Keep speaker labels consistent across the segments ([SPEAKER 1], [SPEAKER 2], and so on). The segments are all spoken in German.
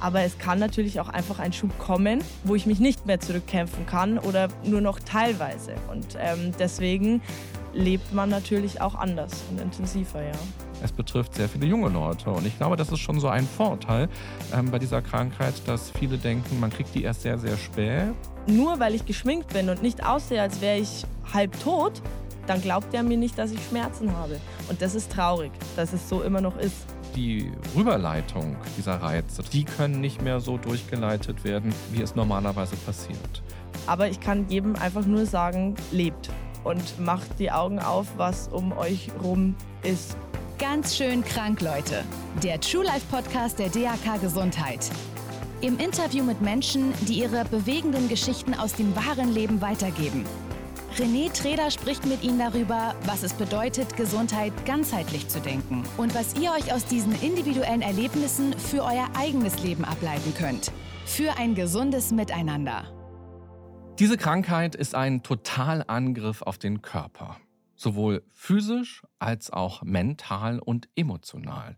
[SPEAKER 1] Aber es kann natürlich auch einfach ein Schub kommen, wo ich mich nicht mehr zurückkämpfen kann oder nur noch teilweise. Und ähm, deswegen lebt man natürlich auch anders und intensiver, ja.
[SPEAKER 2] Es betrifft sehr viele junge Leute. Und ich glaube, das ist schon so ein Vorteil ähm, bei dieser Krankheit, dass viele denken, man kriegt die erst sehr, sehr spät.
[SPEAKER 1] Nur weil ich geschminkt bin und nicht aussehe, als wäre ich halb tot, dann glaubt er mir nicht, dass ich Schmerzen habe. Und das ist traurig, dass es so immer noch ist.
[SPEAKER 2] Die Rüberleitung dieser Reize, die können nicht mehr so durchgeleitet werden, wie es normalerweise passiert.
[SPEAKER 1] Aber ich kann jedem einfach nur sagen, lebt und macht die Augen auf, was um euch rum ist.
[SPEAKER 3] Ganz schön krank, Leute. Der True Life Podcast der DAK Gesundheit. Im Interview mit Menschen, die ihre bewegenden Geschichten aus dem wahren Leben weitergeben. René Treder spricht mit Ihnen darüber, was es bedeutet, Gesundheit ganzheitlich zu denken und was ihr euch aus diesen individuellen Erlebnissen für euer eigenes Leben ableiten könnt. Für ein gesundes Miteinander.
[SPEAKER 2] Diese Krankheit ist ein Totalangriff auf den Körper. Sowohl physisch als auch mental und emotional.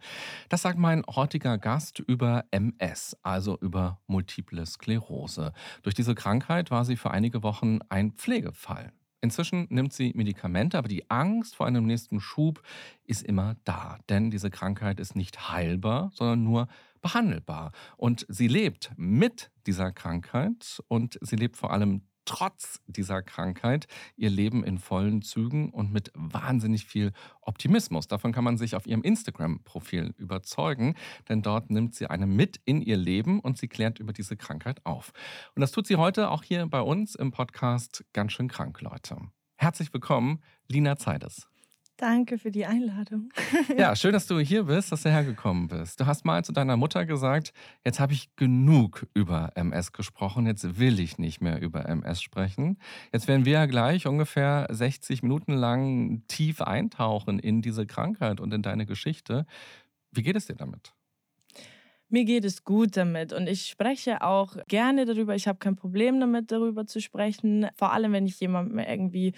[SPEAKER 2] Das sagt mein heutiger Gast über MS, also über multiple Sklerose. Durch diese Krankheit war sie für einige Wochen ein Pflegefall. Inzwischen nimmt sie Medikamente, aber die Angst vor einem nächsten Schub ist immer da. Denn diese Krankheit ist nicht heilbar, sondern nur behandelbar. Und sie lebt mit dieser Krankheit und sie lebt vor allem trotz dieser Krankheit ihr Leben in vollen Zügen und mit wahnsinnig viel Optimismus. Davon kann man sich auf ihrem Instagram-Profil überzeugen, denn dort nimmt sie eine mit in ihr Leben und sie klärt über diese Krankheit auf. Und das tut sie heute auch hier bei uns im Podcast Ganz schön krank, Leute. Herzlich willkommen, Lina Zeides.
[SPEAKER 1] Danke für die Einladung.
[SPEAKER 2] ja, schön, dass du hier bist, dass du hergekommen bist. Du hast mal zu deiner Mutter gesagt, jetzt habe ich genug über MS gesprochen, jetzt will ich nicht mehr über MS sprechen. Jetzt werden wir ja gleich ungefähr 60 Minuten lang tief eintauchen in diese Krankheit und in deine Geschichte. Wie geht es dir damit?
[SPEAKER 1] Mir geht es gut damit und ich spreche auch gerne darüber. Ich habe kein Problem damit, darüber zu sprechen. Vor allem, wenn ich jemandem irgendwie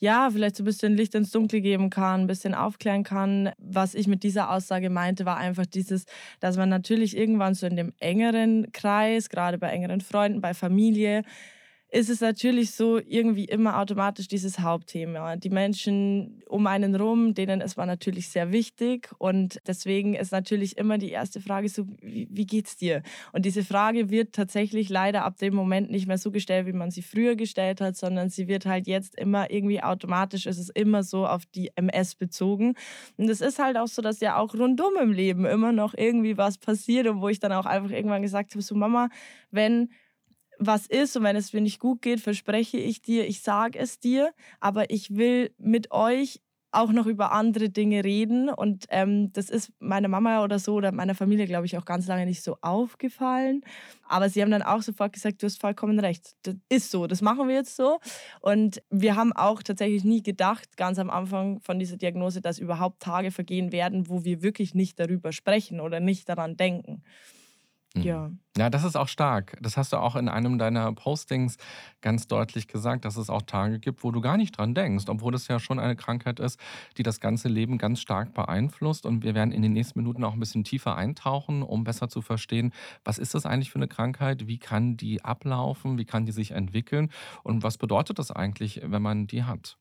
[SPEAKER 1] ja, vielleicht so ein bisschen Licht ins Dunkel geben kann, ein bisschen aufklären kann. Was ich mit dieser Aussage meinte, war einfach dieses, dass man natürlich irgendwann so in dem engeren Kreis, gerade bei engeren Freunden, bei Familie, ist es natürlich so irgendwie immer automatisch dieses Hauptthema. Die Menschen um einen rum, denen ist man natürlich sehr wichtig und deswegen ist natürlich immer die erste Frage so, wie, wie geht's dir? Und diese Frage wird tatsächlich leider ab dem Moment nicht mehr so gestellt, wie man sie früher gestellt hat, sondern sie wird halt jetzt immer irgendwie automatisch, es ist immer so auf die MS bezogen. Und es ist halt auch so, dass ja auch rundum im Leben immer noch irgendwie was passiert und wo ich dann auch einfach irgendwann gesagt habe, so Mama, wenn was ist und wenn es mir nicht gut geht, verspreche ich dir, ich sage es dir, aber ich will mit euch auch noch über andere Dinge reden und ähm, das ist meiner Mama oder so oder meiner Familie, glaube ich, auch ganz lange nicht so aufgefallen. Aber sie haben dann auch sofort gesagt, du hast vollkommen recht. Das ist so, das machen wir jetzt so. Und wir haben auch tatsächlich nie gedacht, ganz am Anfang von dieser Diagnose, dass überhaupt Tage vergehen werden, wo wir wirklich nicht darüber sprechen oder nicht daran denken.
[SPEAKER 2] Mhm. Ja. Ja, das ist auch stark. Das hast du auch in einem deiner Postings ganz deutlich gesagt, dass es auch Tage gibt, wo du gar nicht dran denkst, obwohl es ja schon eine Krankheit ist, die das ganze Leben ganz stark beeinflusst. Und wir werden in den nächsten Minuten auch ein bisschen tiefer eintauchen, um besser zu verstehen, was ist das eigentlich für eine Krankheit, wie kann die ablaufen, wie kann die sich entwickeln und was bedeutet das eigentlich, wenn man die hat.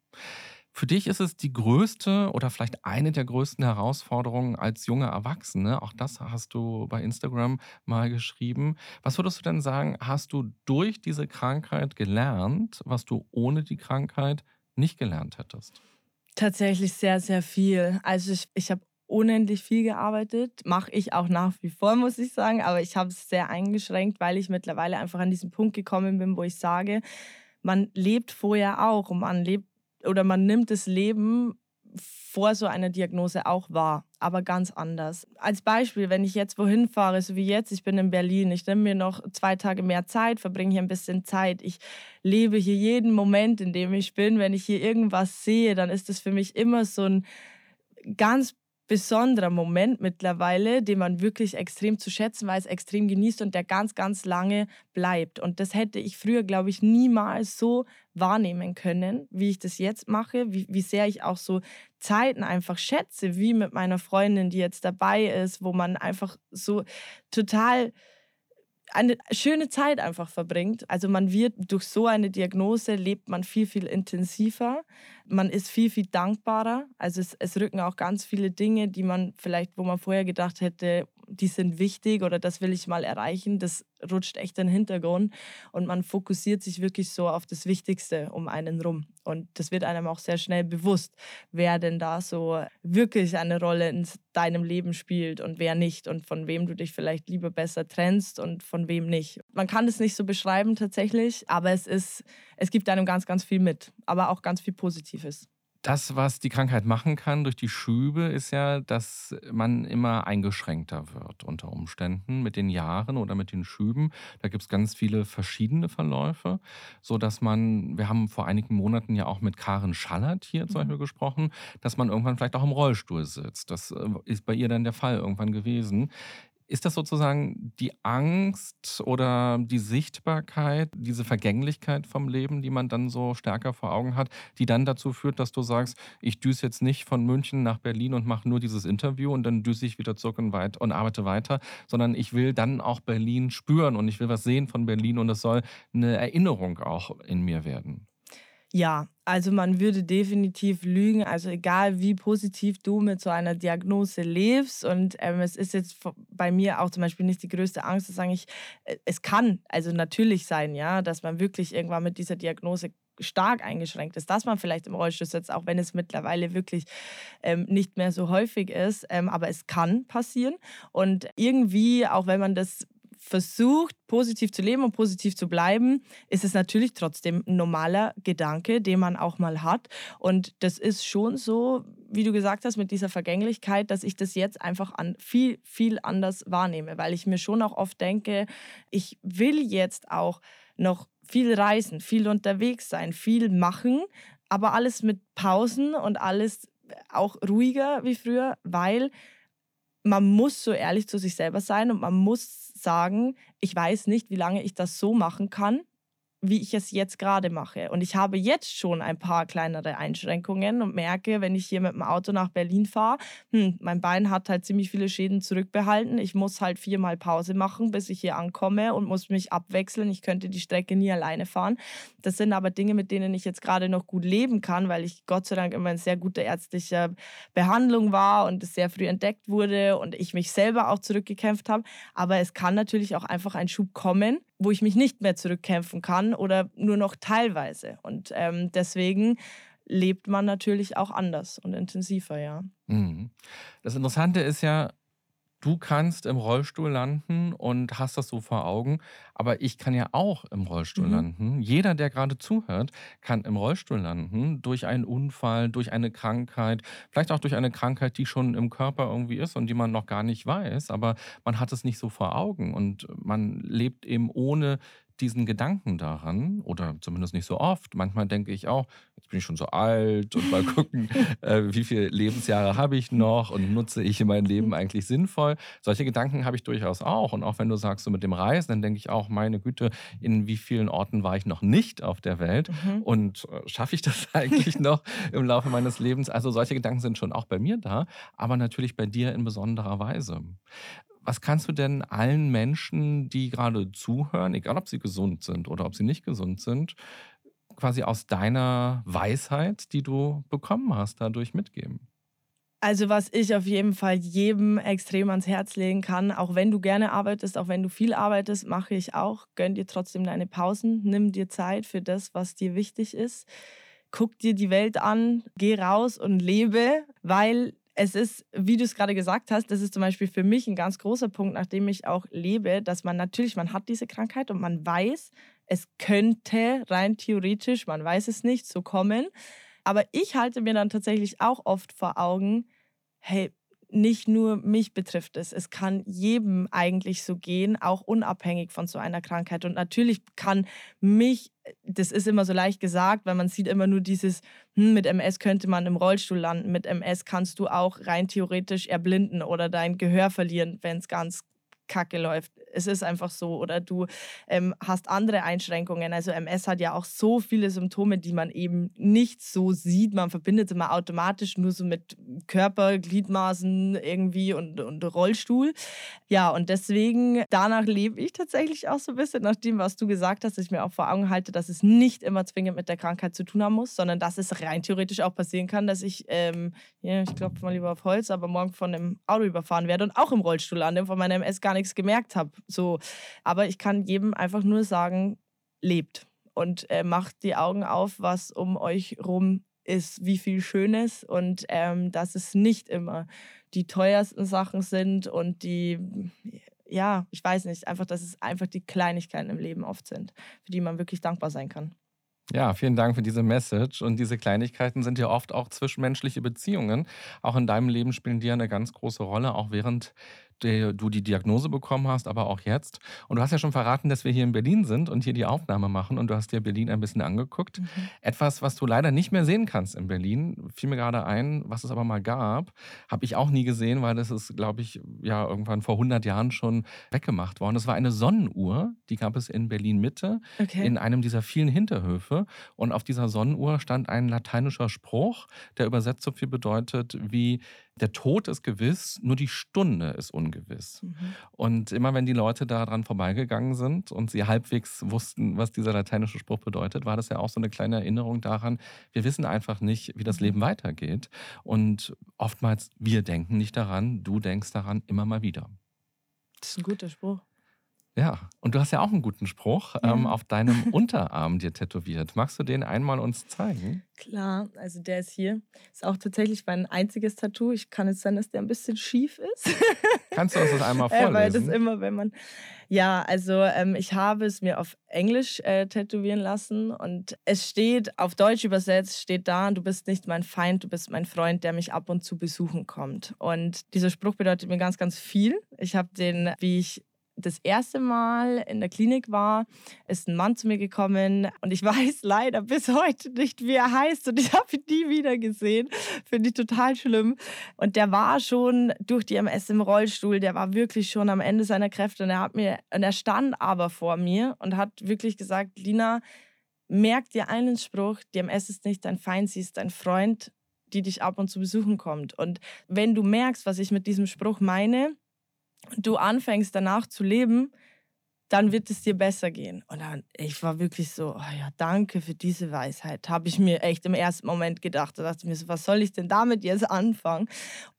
[SPEAKER 2] Für dich ist es die größte oder vielleicht eine der größten Herausforderungen als junger Erwachsene. Auch das hast du bei Instagram mal geschrieben. Was würdest du denn sagen, hast du durch diese Krankheit gelernt, was du ohne die Krankheit nicht gelernt hättest?
[SPEAKER 1] Tatsächlich sehr, sehr viel. Also ich, ich habe unendlich viel gearbeitet. Mache ich auch nach wie vor, muss ich sagen. Aber ich habe es sehr eingeschränkt, weil ich mittlerweile einfach an diesen Punkt gekommen bin, wo ich sage, man lebt vorher auch und man lebt oder man nimmt das Leben vor so einer Diagnose auch wahr, aber ganz anders. Als Beispiel, wenn ich jetzt wohin fahre, so wie jetzt, ich bin in Berlin, ich nehme mir noch zwei Tage mehr Zeit, verbringe hier ein bisschen Zeit, ich lebe hier jeden Moment, in dem ich bin. Wenn ich hier irgendwas sehe, dann ist das für mich immer so ein ganz besonderer Moment mittlerweile, den man wirklich extrem zu schätzen weiß, extrem genießt und der ganz, ganz lange bleibt. Und das hätte ich früher, glaube ich, niemals so wahrnehmen können, wie ich das jetzt mache, wie, wie sehr ich auch so Zeiten einfach schätze, wie mit meiner Freundin, die jetzt dabei ist, wo man einfach so total eine schöne Zeit einfach verbringt. Also man wird durch so eine Diagnose lebt man viel, viel intensiver. Man ist viel, viel dankbarer. Also es, es rücken auch ganz viele Dinge, die man vielleicht, wo man vorher gedacht hätte, die sind wichtig oder das will ich mal erreichen, das rutscht echt in den Hintergrund und man fokussiert sich wirklich so auf das Wichtigste um einen rum. Und das wird einem auch sehr schnell bewusst, wer denn da so wirklich eine Rolle in deinem Leben spielt und wer nicht und von wem du dich vielleicht lieber besser trennst und von wem nicht. Man kann es nicht so beschreiben tatsächlich, aber es ist, es gibt einem ganz, ganz viel mit, aber auch ganz viel Positives.
[SPEAKER 2] Das, was die Krankheit machen kann durch die Schübe, ist ja, dass man immer eingeschränkter wird unter Umständen mit den Jahren oder mit den Schüben. Da gibt es ganz viele verschiedene Verläufe, sodass man, wir haben vor einigen Monaten ja auch mit Karen Schallert hier zum Beispiel mhm. gesprochen, dass man irgendwann vielleicht auch im Rollstuhl sitzt. Das äh, ist bei ihr dann der Fall irgendwann gewesen. Ist das sozusagen die Angst oder die Sichtbarkeit, diese Vergänglichkeit vom Leben, die man dann so stärker vor Augen hat, die dann dazu führt, dass du sagst, ich düse jetzt nicht von München nach Berlin und mache nur dieses Interview und dann düse ich wieder zurück und, weit und arbeite weiter, sondern ich will dann auch Berlin spüren und ich will was sehen von Berlin und es soll eine Erinnerung auch in mir werden.
[SPEAKER 1] Ja, also man würde definitiv lügen. Also egal wie positiv du mit so einer Diagnose lebst und ähm, es ist jetzt bei mir auch zum Beispiel nicht die größte Angst zu sagen, ich, äh, es kann also natürlich sein, ja, dass man wirklich irgendwann mit dieser Diagnose stark eingeschränkt ist, dass man vielleicht im Rollstuhl sitzt, auch wenn es mittlerweile wirklich ähm, nicht mehr so häufig ist. Ähm, aber es kann passieren. Und irgendwie, auch wenn man das versucht, positiv zu leben und positiv zu bleiben, ist es natürlich trotzdem ein normaler Gedanke, den man auch mal hat. Und das ist schon so, wie du gesagt hast, mit dieser Vergänglichkeit, dass ich das jetzt einfach an viel, viel anders wahrnehme, weil ich mir schon auch oft denke, ich will jetzt auch noch viel reisen, viel unterwegs sein, viel machen, aber alles mit Pausen und alles auch ruhiger wie früher, weil man muss so ehrlich zu sich selber sein und man muss sagen, ich weiß nicht, wie lange ich das so machen kann wie ich es jetzt gerade mache. Und ich habe jetzt schon ein paar kleinere Einschränkungen und merke, wenn ich hier mit dem Auto nach Berlin fahre, hm, mein Bein hat halt ziemlich viele Schäden zurückbehalten. Ich muss halt viermal Pause machen, bis ich hier ankomme und muss mich abwechseln. Ich könnte die Strecke nie alleine fahren. Das sind aber Dinge, mit denen ich jetzt gerade noch gut leben kann, weil ich Gott sei Dank immer in sehr guter ärztlicher Behandlung war und es sehr früh entdeckt wurde und ich mich selber auch zurückgekämpft habe. Aber es kann natürlich auch einfach ein Schub kommen, wo ich mich nicht mehr zurückkämpfen kann oder nur noch teilweise. Und ähm, deswegen lebt man natürlich auch anders und intensiver, ja.
[SPEAKER 2] Mhm. Das Interessante ist ja, du kannst im Rollstuhl landen und hast das so vor Augen, aber ich kann ja auch im Rollstuhl mhm. landen. Jeder, der gerade zuhört, kann im Rollstuhl landen durch einen Unfall, durch eine Krankheit, vielleicht auch durch eine Krankheit, die schon im Körper irgendwie ist und die man noch gar nicht weiß, aber man hat es nicht so vor Augen und man lebt eben ohne diesen Gedanken daran, oder zumindest nicht so oft. Manchmal denke ich auch, jetzt bin ich schon so alt und mal gucken, äh, wie viele Lebensjahre habe ich noch und nutze ich mein Leben eigentlich sinnvoll. Solche Gedanken habe ich durchaus auch. Und auch wenn du sagst, so mit dem Reisen, dann denke ich auch, meine Güte, in wie vielen Orten war ich noch nicht auf der Welt mhm. und äh, schaffe ich das eigentlich noch im Laufe meines Lebens? Also solche Gedanken sind schon auch bei mir da, aber natürlich bei dir in besonderer Weise. Was kannst du denn allen Menschen, die gerade zuhören, egal ob sie gesund sind oder ob sie nicht gesund sind, quasi aus deiner Weisheit, die du bekommen hast, dadurch mitgeben?
[SPEAKER 1] Also was ich auf jeden Fall jedem extrem ans Herz legen kann, auch wenn du gerne arbeitest, auch wenn du viel arbeitest, mache ich auch. Gönn dir trotzdem deine Pausen, nimm dir Zeit für das, was dir wichtig ist. Guck dir die Welt an, geh raus und lebe, weil es ist, wie du es gerade gesagt hast, das ist zum Beispiel für mich ein ganz großer Punkt, nachdem ich auch lebe, dass man natürlich, man hat diese Krankheit und man weiß, es könnte rein theoretisch, man weiß es nicht, so kommen. Aber ich halte mir dann tatsächlich auch oft vor Augen, hey, nicht nur mich betrifft es. Es kann jedem eigentlich so gehen, auch unabhängig von so einer Krankheit. Und natürlich kann mich, das ist immer so leicht gesagt, weil man sieht immer nur dieses, hm, mit MS könnte man im Rollstuhl landen, mit MS kannst du auch rein theoretisch erblinden oder dein Gehör verlieren, wenn es ganz kacke läuft. Es ist einfach so. Oder du ähm, hast andere Einschränkungen. Also MS hat ja auch so viele Symptome, die man eben nicht so sieht. Man verbindet immer automatisch nur so mit Körper, Gliedmaßen irgendwie und, und Rollstuhl. Ja, und deswegen, danach lebe ich tatsächlich auch so ein bisschen, nach dem, was du gesagt hast, dass ich mir auch vor Augen halte, dass es nicht immer zwingend mit der Krankheit zu tun haben muss, sondern dass es rein theoretisch auch passieren kann, dass ich, ähm, ja, ich klopfe mal lieber auf Holz, aber morgen von einem Auto überfahren werde und auch im Rollstuhl lande und von meiner MS gar nichts gemerkt habe. So. Aber ich kann jedem einfach nur sagen, lebt und äh, macht die Augen auf, was um euch rum ist, wie viel Schönes und ähm, dass es nicht immer die teuersten Sachen sind und die, ja, ich weiß nicht, einfach, dass es einfach die Kleinigkeiten im Leben oft sind, für die man wirklich dankbar sein kann.
[SPEAKER 2] Ja, vielen Dank für diese Message. Und diese Kleinigkeiten sind ja oft auch zwischenmenschliche Beziehungen. Auch in deinem Leben spielen die eine ganz große Rolle, auch während die, du die Diagnose bekommen hast, aber auch jetzt. Und du hast ja schon verraten, dass wir hier in Berlin sind und hier die Aufnahme machen. Und du hast dir Berlin ein bisschen angeguckt. Mhm. Etwas, was du leider nicht mehr sehen kannst in Berlin, fiel mir gerade ein, was es aber mal gab, habe ich auch nie gesehen, weil das ist, glaube ich, ja irgendwann vor 100 Jahren schon weggemacht worden. Das war eine Sonnenuhr, die gab es in Berlin Mitte, okay. in einem dieser vielen Hinterhöfe. Und auf dieser Sonnenuhr stand ein lateinischer Spruch, der übersetzt so viel bedeutet wie der Tod ist gewiss, nur die Stunde ist ungewiss. Mhm. Und immer wenn die Leute daran vorbeigegangen sind und sie halbwegs wussten, was dieser lateinische Spruch bedeutet, war das ja auch so eine kleine Erinnerung daran, wir wissen einfach nicht, wie das mhm. Leben weitergeht. Und oftmals, wir denken nicht daran, du denkst daran immer mal wieder.
[SPEAKER 1] Das ist ein guter Spruch.
[SPEAKER 2] Ja, und du hast ja auch einen guten Spruch ja. ähm, auf deinem Unterarm dir tätowiert. Magst du den einmal uns zeigen?
[SPEAKER 1] Klar, also der ist hier. Ist auch tatsächlich mein einziges Tattoo. Ich kann jetzt sein, dass der ein bisschen schief ist.
[SPEAKER 2] Kannst du uns das einmal vorlesen? Äh, weil
[SPEAKER 1] das immer, wenn man. Ja, also ähm, ich habe es mir auf Englisch äh, tätowieren lassen und es steht, auf Deutsch übersetzt, steht da, du bist nicht mein Feind, du bist mein Freund, der mich ab und zu besuchen kommt. Und dieser Spruch bedeutet mir ganz, ganz viel. Ich habe den, wie ich das erste Mal in der Klinik war, ist ein Mann zu mir gekommen und ich weiß leider bis heute nicht, wie er heißt und ich habe ihn nie wieder gesehen. Finde ich total schlimm. Und der war schon durch die MS im Rollstuhl, der war wirklich schon am Ende seiner Kräfte und er hat mir, und er stand aber vor mir und hat wirklich gesagt, Lina, merk dir einen Spruch, die MS ist nicht dein Feind, sie ist dein Freund, die dich ab und zu besuchen kommt. Und wenn du merkst, was ich mit diesem Spruch meine, du anfängst danach zu leben, dann wird es dir besser gehen. Und dann, ich war wirklich so, oh ja, danke für diese Weisheit. Habe ich mir echt im ersten Moment gedacht. Da dachte ich mir so, was soll ich denn damit jetzt anfangen?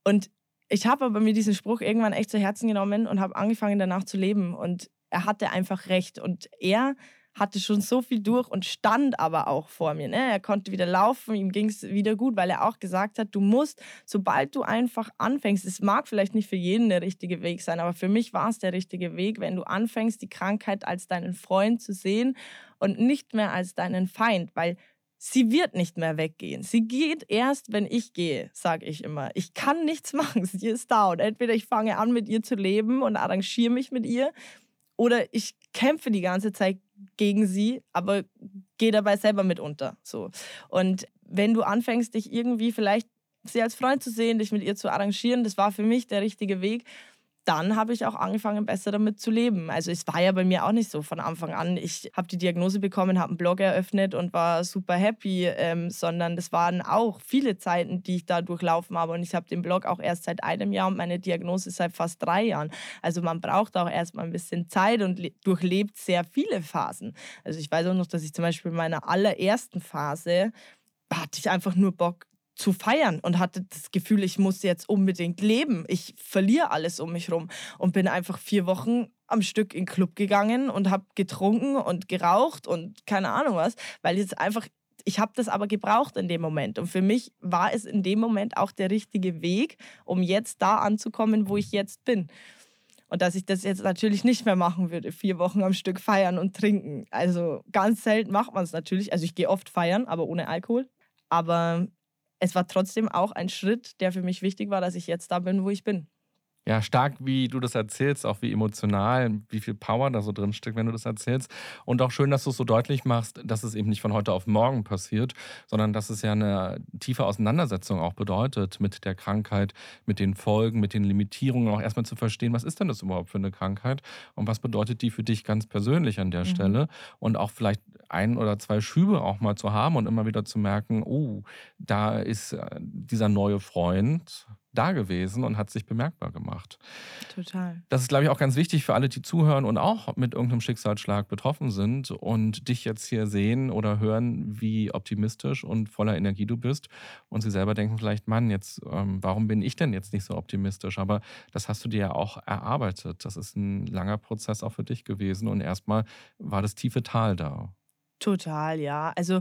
[SPEAKER 1] Und ich habe aber mir diesen Spruch irgendwann echt zu Herzen genommen und habe angefangen danach zu leben. Und er hatte einfach recht. Und er hatte schon so viel durch und stand aber auch vor mir. Ne? Er konnte wieder laufen, ihm ging es wieder gut, weil er auch gesagt hat, du musst, sobald du einfach anfängst, es mag vielleicht nicht für jeden der richtige Weg sein, aber für mich war es der richtige Weg, wenn du anfängst, die Krankheit als deinen Freund zu sehen und nicht mehr als deinen Feind, weil sie wird nicht mehr weggehen. Sie geht erst, wenn ich gehe, sage ich immer. Ich kann nichts machen, sie ist da und entweder ich fange an, mit ihr zu leben und arrangiere mich mit ihr oder ich kämpfe die ganze Zeit gegen sie, aber gehe dabei selber mit unter. So. Und wenn du anfängst, dich irgendwie vielleicht sie als Freund zu sehen, dich mit ihr zu arrangieren, das war für mich der richtige Weg dann habe ich auch angefangen, besser damit zu leben. Also es war ja bei mir auch nicht so von Anfang an. Ich habe die Diagnose bekommen, habe einen Blog eröffnet und war super happy, ähm, sondern das waren auch viele Zeiten, die ich da durchlaufen habe. Und ich habe den Blog auch erst seit einem Jahr und meine Diagnose seit fast drei Jahren. Also man braucht auch erstmal ein bisschen Zeit und durchlebt sehr viele Phasen. Also ich weiß auch noch, dass ich zum Beispiel in meiner allerersten Phase hatte ich einfach nur Bock, zu feiern und hatte das Gefühl, ich muss jetzt unbedingt leben. Ich verliere alles um mich rum und bin einfach vier Wochen am Stück in den Club gegangen und habe getrunken und geraucht und keine Ahnung was, weil jetzt einfach ich habe das aber gebraucht in dem Moment. Und für mich war es in dem Moment auch der richtige Weg, um jetzt da anzukommen, wo ich jetzt bin. Und dass ich das jetzt natürlich nicht mehr machen würde, vier Wochen am Stück feiern und trinken. Also ganz selten macht man es natürlich. Also ich gehe oft feiern, aber ohne Alkohol. Aber es war trotzdem auch ein Schritt, der für mich wichtig war, dass ich jetzt da bin, wo ich bin.
[SPEAKER 2] Ja, stark, wie du das erzählst, auch wie emotional, wie viel Power da so drin steckt, wenn du das erzählst. Und auch schön, dass du es so deutlich machst, dass es eben nicht von heute auf morgen passiert, sondern dass es ja eine tiefe Auseinandersetzung auch bedeutet mit der Krankheit, mit den Folgen, mit den Limitierungen, auch erstmal zu verstehen, was ist denn das überhaupt für eine Krankheit und was bedeutet die für dich ganz persönlich an der mhm. Stelle und auch vielleicht ein oder zwei Schübe auch mal zu haben und immer wieder zu merken, oh, da ist äh, dieser neue Freund, da gewesen und hat sich bemerkbar gemacht.
[SPEAKER 1] Total.
[SPEAKER 2] Das ist, glaube ich, auch ganz wichtig für alle, die zuhören und auch mit irgendeinem Schicksalsschlag betroffen sind und dich jetzt hier sehen oder hören, wie optimistisch und voller Energie du bist. Und sie selber denken vielleicht, Mann, jetzt, ähm, warum bin ich denn jetzt nicht so optimistisch? Aber das hast du dir ja auch erarbeitet. Das ist ein langer Prozess auch für dich gewesen. Und erstmal war das tiefe Tal da.
[SPEAKER 1] Total, ja. Also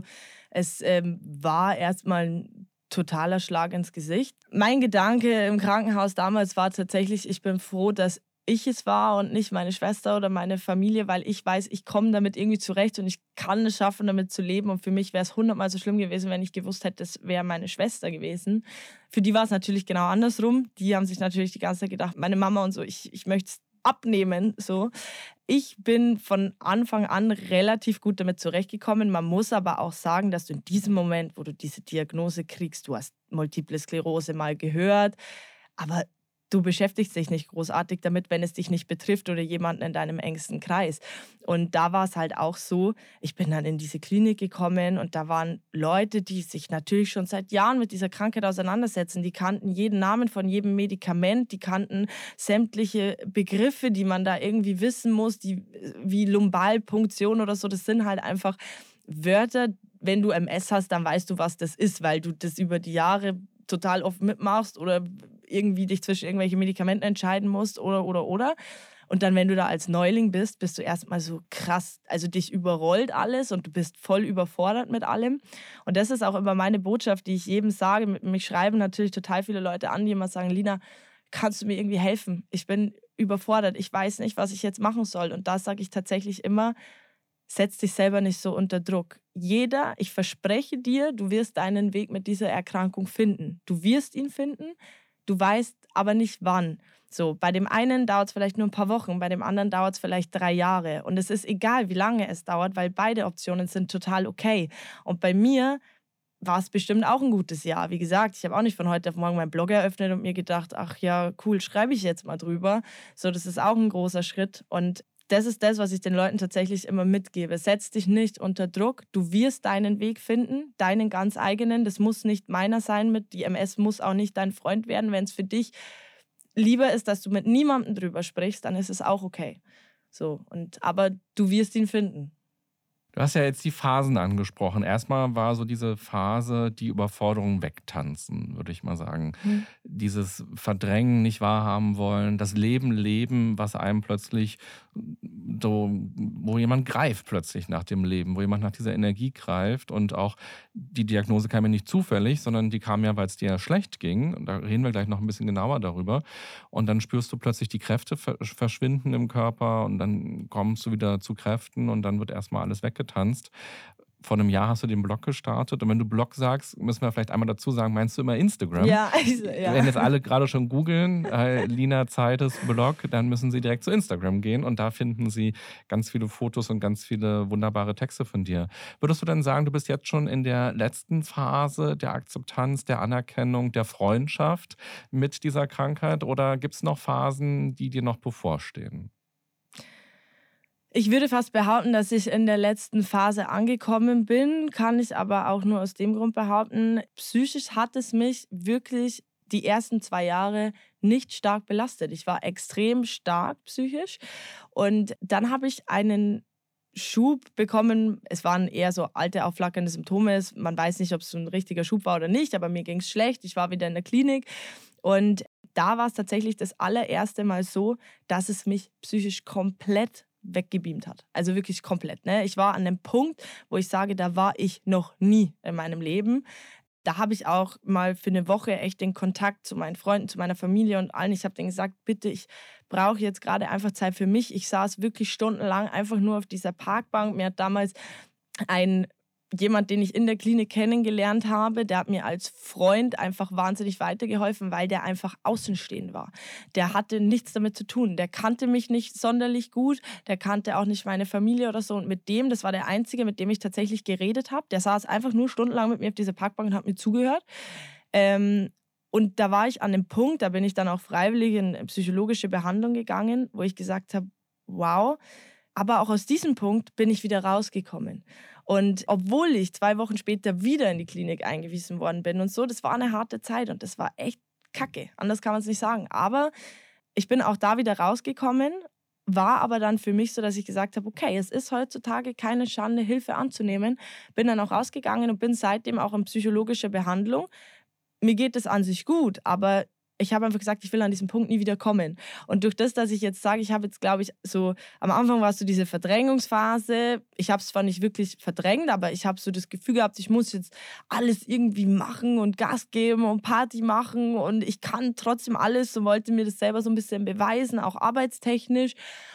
[SPEAKER 1] es ähm, war erstmal ein totaler Schlag ins Gesicht. Mein Gedanke im Krankenhaus damals war tatsächlich, ich bin froh, dass ich es war und nicht meine Schwester oder meine Familie, weil ich weiß, ich komme damit irgendwie zurecht und ich kann es schaffen, damit zu leben. Und für mich wäre es hundertmal so schlimm gewesen, wenn ich gewusst hätte, das wäre meine Schwester gewesen. Für die war es natürlich genau andersrum. Die haben sich natürlich die ganze Zeit gedacht, meine Mama und so, ich, ich möchte es abnehmen. So. Ich bin von Anfang an relativ gut damit zurechtgekommen. Man muss aber auch sagen, dass du in diesem Moment, wo du diese Diagnose kriegst, du hast Multiple Sklerose mal gehört, aber du beschäftigst dich nicht großartig damit, wenn es dich nicht betrifft oder jemanden in deinem engsten Kreis. Und da war es halt auch so, ich bin dann in diese Klinik gekommen und da waren Leute, die sich natürlich schon seit Jahren mit dieser Krankheit auseinandersetzen. Die kannten jeden Namen von jedem Medikament, die kannten sämtliche Begriffe, die man da irgendwie wissen muss, die, wie Lumbalpunktion oder so. Das sind halt einfach Wörter, wenn du MS hast, dann weißt du, was das ist, weil du das über die Jahre total oft mitmachst oder irgendwie dich zwischen irgendwelchen Medikamenten entscheiden musst oder, oder, oder. Und dann, wenn du da als Neuling bist, bist du erstmal so krass, also dich überrollt alles und du bist voll überfordert mit allem. Und das ist auch immer meine Botschaft, die ich jedem sage. Mich schreiben natürlich total viele Leute an, die immer sagen, Lina, kannst du mir irgendwie helfen? Ich bin überfordert, ich weiß nicht, was ich jetzt machen soll. Und da sage ich tatsächlich immer, setz dich selber nicht so unter Druck. Jeder, ich verspreche dir, du wirst deinen Weg mit dieser Erkrankung finden. Du wirst ihn finden. Du weißt aber nicht wann. So, bei dem einen dauert es vielleicht nur ein paar Wochen, bei dem anderen dauert es vielleicht drei Jahre. Und es ist egal, wie lange es dauert, weil beide Optionen sind total okay. Und bei mir war es bestimmt auch ein gutes Jahr. Wie gesagt, ich habe auch nicht von heute auf morgen meinen Blog eröffnet und mir gedacht, ach ja, cool, schreibe ich jetzt mal drüber. So, das ist auch ein großer Schritt. Und das ist das, was ich den Leuten tatsächlich immer mitgebe. Setz dich nicht unter Druck. Du wirst deinen Weg finden, deinen ganz eigenen. Das muss nicht meiner sein mit. Die MS muss auch nicht dein Freund werden. Wenn es für dich lieber ist, dass du mit niemandem drüber sprichst, dann ist es auch okay. So, und, aber du wirst ihn finden.
[SPEAKER 2] Du hast ja jetzt die Phasen angesprochen. Erstmal war so diese Phase, die Überforderung wegtanzen, würde ich mal sagen. Mhm. Dieses Verdrängen, nicht wahrhaben wollen, das Leben leben, was einem plötzlich so, wo jemand greift plötzlich nach dem Leben, wo jemand nach dieser Energie greift. Und auch die Diagnose kam ja nicht zufällig, sondern die kam ja, weil es dir schlecht ging. Und da reden wir gleich noch ein bisschen genauer darüber. Und dann spürst du plötzlich die Kräfte verschwinden im Körper und dann kommst du wieder zu Kräften und dann wird erstmal alles weg getanzt. Vor einem Jahr hast du den Blog gestartet. Und wenn du Blog sagst, müssen wir vielleicht einmal dazu sagen, meinst du immer Instagram?
[SPEAKER 1] Ja, also, ja.
[SPEAKER 2] Wenn jetzt alle gerade schon googeln, äh, Lina Zeites Blog, dann müssen sie direkt zu Instagram gehen und da finden sie ganz viele Fotos und ganz viele wunderbare Texte von dir. Würdest du denn sagen, du bist jetzt schon in der letzten Phase der Akzeptanz, der Anerkennung, der Freundschaft mit dieser Krankheit oder gibt es noch Phasen, die dir noch bevorstehen?
[SPEAKER 1] Ich würde fast behaupten, dass ich in der letzten Phase angekommen bin, kann ich aber auch nur aus dem Grund behaupten. Psychisch hat es mich wirklich die ersten zwei Jahre nicht stark belastet. Ich war extrem stark psychisch und dann habe ich einen Schub bekommen. Es waren eher so alte, aufflackernde Symptome. Man weiß nicht, ob es ein richtiger Schub war oder nicht, aber mir ging es schlecht. Ich war wieder in der Klinik und da war es tatsächlich das allererste Mal so, dass es mich psychisch komplett weggebeamt hat. Also wirklich komplett. Ne? Ich war an dem Punkt, wo ich sage, da war ich noch nie in meinem Leben. Da habe ich auch mal für eine Woche echt den Kontakt zu meinen Freunden, zu meiner Familie und allen. Ich habe denen gesagt, bitte, ich brauche jetzt gerade einfach Zeit für mich. Ich saß wirklich stundenlang einfach nur auf dieser Parkbank. Mir hat damals ein jemand, den ich in der Klinik kennengelernt habe, der hat mir als Freund einfach wahnsinnig weitergeholfen, weil der einfach außenstehend war. Der hatte nichts damit zu tun. Der kannte mich nicht sonderlich gut, der kannte auch nicht meine Familie oder so. Und mit dem, das war der Einzige, mit dem ich tatsächlich geredet habe. Der saß einfach nur stundenlang mit mir auf dieser Parkbank und hat mir zugehört. Ähm, und da war ich an dem Punkt, da bin ich dann auch freiwillig in psychologische Behandlung gegangen, wo ich gesagt habe, wow, aber auch aus diesem Punkt bin ich wieder rausgekommen. Und obwohl ich zwei Wochen später wieder in die Klinik eingewiesen worden bin und so, das war eine harte Zeit und das war echt kacke. Anders kann man es nicht sagen. Aber ich bin auch da wieder rausgekommen, war aber dann für mich so, dass ich gesagt habe, okay, es ist heutzutage keine Schande, Hilfe anzunehmen. Bin dann auch rausgegangen und bin seitdem auch in psychologischer Behandlung. Mir geht es an sich gut, aber ich habe einfach gesagt, ich will an diesen Punkt nie wieder kommen. Und durch das, dass ich jetzt sage, ich habe jetzt, glaube ich, so, am Anfang war es so diese Verdrängungsphase. Ich habe es zwar nicht wirklich verdrängt, aber ich habe so das Gefühl gehabt, ich muss jetzt alles irgendwie machen und Gas geben und Party machen und ich kann trotzdem alles und wollte mir das selber so ein bisschen beweisen, auch arbeitstechnisch.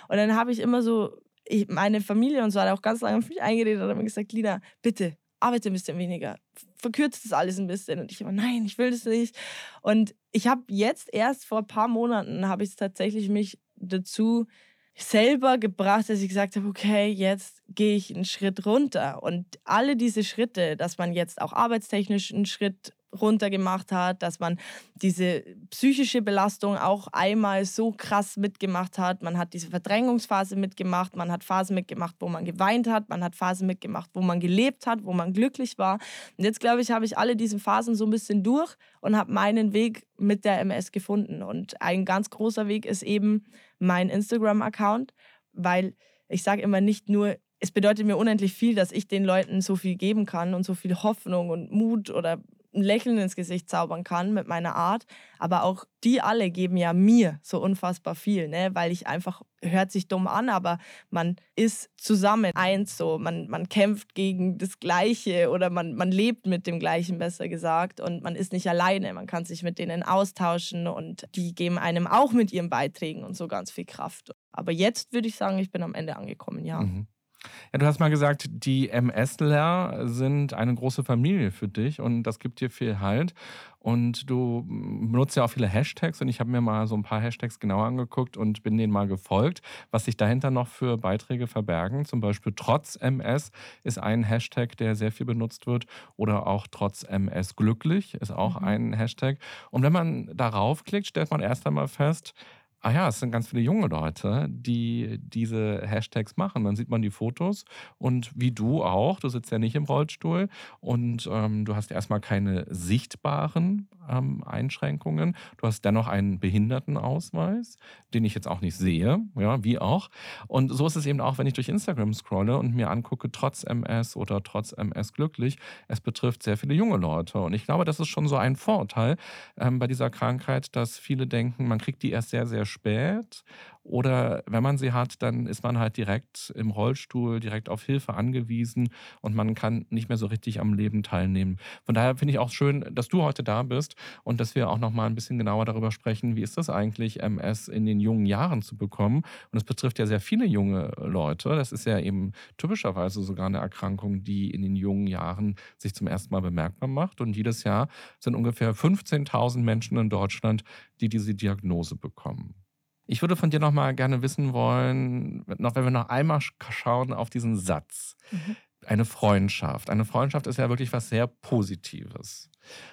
[SPEAKER 1] Und dann habe ich immer so, ich, meine Familie und so hat auch ganz lange auf mich eingeredet und mir gesagt, Lina, bitte, arbeite ein bisschen weniger, verkürzt das alles ein bisschen. Und ich immer, nein, ich will das nicht. Und ich habe jetzt erst vor ein paar Monaten, habe ich tatsächlich mich dazu selber gebracht, dass ich gesagt habe, okay, jetzt gehe ich einen Schritt runter. Und alle diese Schritte, dass man jetzt auch arbeitstechnisch einen Schritt runtergemacht hat, dass man diese psychische Belastung auch einmal so krass mitgemacht hat. Man hat diese Verdrängungsphase mitgemacht, man hat Phasen mitgemacht, wo man geweint hat, man hat Phasen mitgemacht, wo man gelebt hat, wo man glücklich war. Und jetzt, glaube ich, habe ich alle diese Phasen so ein bisschen durch und habe meinen Weg mit der MS gefunden. Und ein ganz großer Weg ist eben mein Instagram-Account, weil ich sage immer nicht nur, es bedeutet mir unendlich viel, dass ich den Leuten so viel geben kann und so viel Hoffnung und Mut oder ein Lächeln ins Gesicht zaubern kann mit meiner Art. Aber auch die alle geben ja mir so unfassbar viel, ne? weil ich einfach, hört sich dumm an, aber man ist zusammen eins so. Man, man kämpft gegen das Gleiche oder man, man lebt mit dem Gleichen, besser gesagt. Und man ist nicht alleine. Man kann sich mit denen austauschen und die geben einem auch mit ihren Beiträgen und so ganz viel Kraft. Aber jetzt würde ich sagen, ich bin am Ende angekommen, ja. Mhm.
[SPEAKER 2] Ja, du hast mal gesagt, die MSler sind eine große Familie für dich und das gibt dir viel Halt. Und du benutzt ja auch viele Hashtags und ich habe mir mal so ein paar Hashtags genauer angeguckt und bin denen mal gefolgt, was sich dahinter noch für Beiträge verbergen. Zum Beispiel trotz MS ist ein Hashtag, der sehr viel benutzt wird. Oder auch trotz MS glücklich ist auch mhm. ein Hashtag. Und wenn man darauf klickt, stellt man erst einmal fest, ah ja, es sind ganz viele junge Leute, die diese Hashtags machen. Dann sieht man die Fotos und wie du auch, du sitzt ja nicht im Rollstuhl und ähm, du hast erstmal keine sichtbaren ähm, Einschränkungen. Du hast dennoch einen Behindertenausweis, den ich jetzt auch nicht sehe, ja, wie auch. Und so ist es eben auch, wenn ich durch Instagram scrolle und mir angucke, trotz MS oder trotz MS glücklich, es betrifft sehr viele junge Leute. Und ich glaube, das ist schon so ein Vorteil ähm, bei dieser Krankheit, dass viele denken, man kriegt die erst sehr, sehr spät oder wenn man sie hat, dann ist man halt direkt im Rollstuhl, direkt auf Hilfe angewiesen und man kann nicht mehr so richtig am Leben teilnehmen. Von daher finde ich auch schön, dass du heute da bist und dass wir auch noch mal ein bisschen genauer darüber sprechen, wie ist das eigentlich, MS in den jungen Jahren zu bekommen. Und es betrifft ja sehr viele junge Leute. Das ist ja eben typischerweise sogar eine Erkrankung, die in den jungen Jahren sich zum ersten Mal bemerkbar macht. Und jedes Jahr sind ungefähr 15.000 Menschen in Deutschland, die diese Diagnose bekommen. Ich würde von dir noch mal gerne wissen wollen, noch wenn wir noch einmal schauen auf diesen Satz. Mhm. Eine Freundschaft. Eine Freundschaft ist ja wirklich was sehr Positives.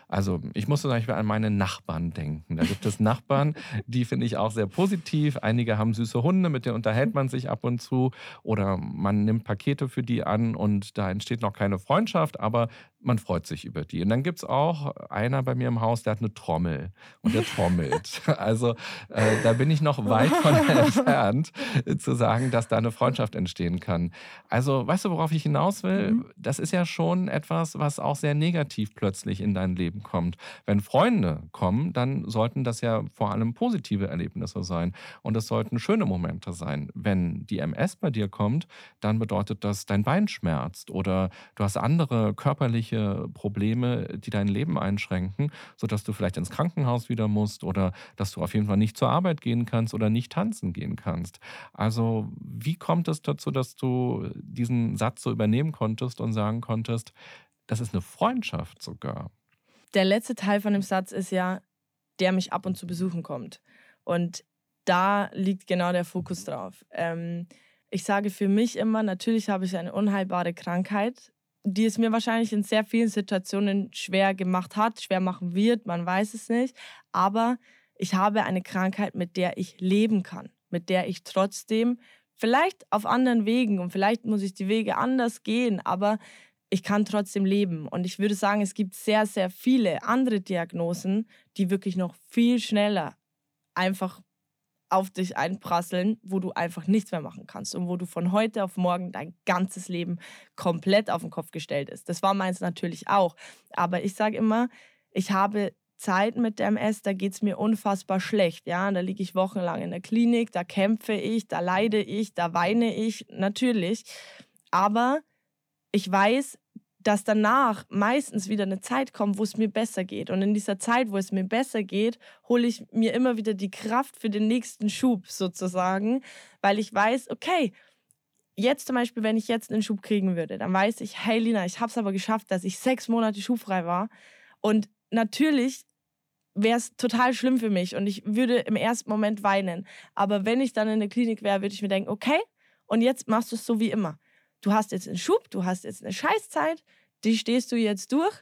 [SPEAKER 2] Also ich muss zum Beispiel an meine Nachbarn denken. Da gibt es Nachbarn, die finde ich auch sehr positiv. Einige haben süße Hunde, mit denen unterhält man sich ab und zu. Oder man nimmt Pakete für die an und da entsteht noch keine Freundschaft, aber man freut sich über die. Und dann gibt es auch einer bei mir im Haus, der hat eine Trommel und der trommelt. Also äh, da bin ich noch weit von entfernt, zu sagen, dass da eine Freundschaft entstehen kann. Also weißt du, worauf ich hinaus will? Mhm. Das ist ja schon etwas, was auch sehr negativ plötzlich in deinem dein Leben kommt. Wenn Freunde kommen, dann sollten das ja vor allem positive Erlebnisse sein. Und es sollten schöne Momente sein. Wenn die MS bei dir kommt, dann bedeutet das, dein Bein schmerzt oder du hast andere körperliche Probleme, die dein Leben einschränken, sodass du vielleicht ins Krankenhaus wieder musst oder dass du auf jeden Fall nicht zur Arbeit gehen kannst oder nicht tanzen gehen kannst. Also wie kommt es dazu, dass du diesen Satz so übernehmen konntest und sagen konntest, das ist eine Freundschaft sogar?
[SPEAKER 1] Der letzte Teil von dem Satz ist ja, der mich ab und zu besuchen kommt. Und da liegt genau der Fokus drauf. Ähm, ich sage für mich immer, natürlich habe ich eine unheilbare Krankheit, die es mir wahrscheinlich in sehr vielen Situationen schwer gemacht hat, schwer machen wird, man weiß es nicht. Aber ich habe eine Krankheit, mit der ich leben kann, mit der ich trotzdem vielleicht auf anderen Wegen und vielleicht muss ich die Wege anders gehen, aber ich kann trotzdem leben. Und ich würde sagen, es gibt sehr, sehr viele andere Diagnosen, die wirklich noch viel schneller einfach auf dich einprasseln, wo du einfach nichts mehr machen kannst und wo du von heute auf morgen dein ganzes Leben komplett auf den Kopf gestellt ist. Das war meins natürlich auch. Aber ich sage immer, ich habe Zeit mit der MS, da geht es mir unfassbar schlecht. Ja? Da liege ich wochenlang in der Klinik, da kämpfe ich, da leide ich, da weine ich, natürlich. Aber ich weiß, dass danach meistens wieder eine Zeit kommt, wo es mir besser geht. Und in dieser Zeit, wo es mir besser geht, hole ich mir immer wieder die Kraft für den nächsten Schub sozusagen, weil ich weiß, okay, jetzt zum Beispiel, wenn ich jetzt einen Schub kriegen würde, dann weiß ich, hey Lina, ich habe es aber geschafft, dass ich sechs Monate schubfrei war. Und natürlich wäre es total schlimm für mich und ich würde im ersten Moment weinen. Aber wenn ich dann in der Klinik wäre, würde ich mir denken, okay, und jetzt machst du es so wie immer. Du hast jetzt einen Schub, du hast jetzt eine Scheißzeit, die stehst du jetzt durch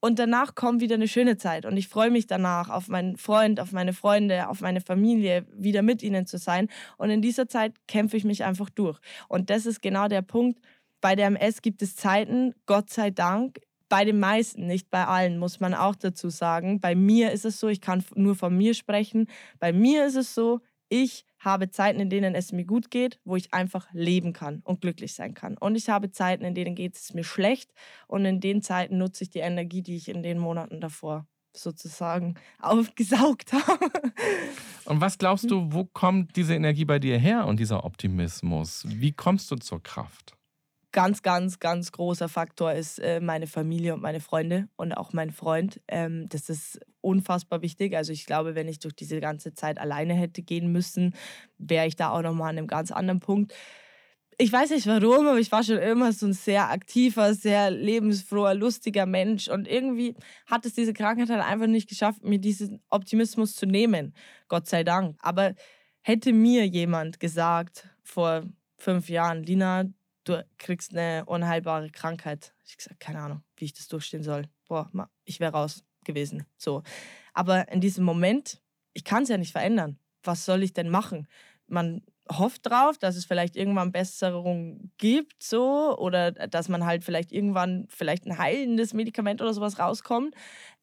[SPEAKER 1] und danach kommt wieder eine schöne Zeit. Und ich freue mich danach auf meinen Freund, auf meine Freunde, auf meine Familie, wieder mit ihnen zu sein. Und in dieser Zeit kämpfe ich mich einfach durch. Und das ist genau der Punkt. Bei der MS gibt es Zeiten, Gott sei Dank, bei den meisten, nicht bei allen, muss man auch dazu sagen. Bei mir ist es so, ich kann nur von mir sprechen. Bei mir ist es so, ich habe Zeiten, in denen es mir gut geht, wo ich einfach leben kann und glücklich sein kann. Und ich habe Zeiten, in denen geht es mir schlecht. Und in den Zeiten nutze ich die Energie, die ich in den Monaten davor sozusagen aufgesaugt habe.
[SPEAKER 2] Und was glaubst du, wo kommt diese Energie bei dir her und dieser Optimismus? Wie kommst du zur Kraft?
[SPEAKER 1] Ganz, ganz, ganz großer Faktor ist äh, meine Familie und meine Freunde und auch mein Freund. Ähm, das ist unfassbar wichtig. Also ich glaube, wenn ich durch diese ganze Zeit alleine hätte gehen müssen, wäre ich da auch nochmal an einem ganz anderen Punkt. Ich weiß nicht warum, aber ich war schon immer so ein sehr aktiver, sehr lebensfroher, lustiger Mensch. Und irgendwie hat es diese Krankheit halt einfach nicht geschafft, mir diesen Optimismus zu nehmen. Gott sei Dank. Aber hätte mir jemand gesagt vor fünf Jahren, Lina, du kriegst eine unheilbare Krankheit. Ich gesagt, keine Ahnung, wie ich das durchstehen soll. Boah, ich wäre raus gewesen. So. Aber in diesem Moment, ich kann es ja nicht verändern. Was soll ich denn machen? Man hofft drauf, dass es vielleicht irgendwann Besserung gibt, so oder dass man halt vielleicht irgendwann vielleicht ein heilendes Medikament oder sowas rauskommt.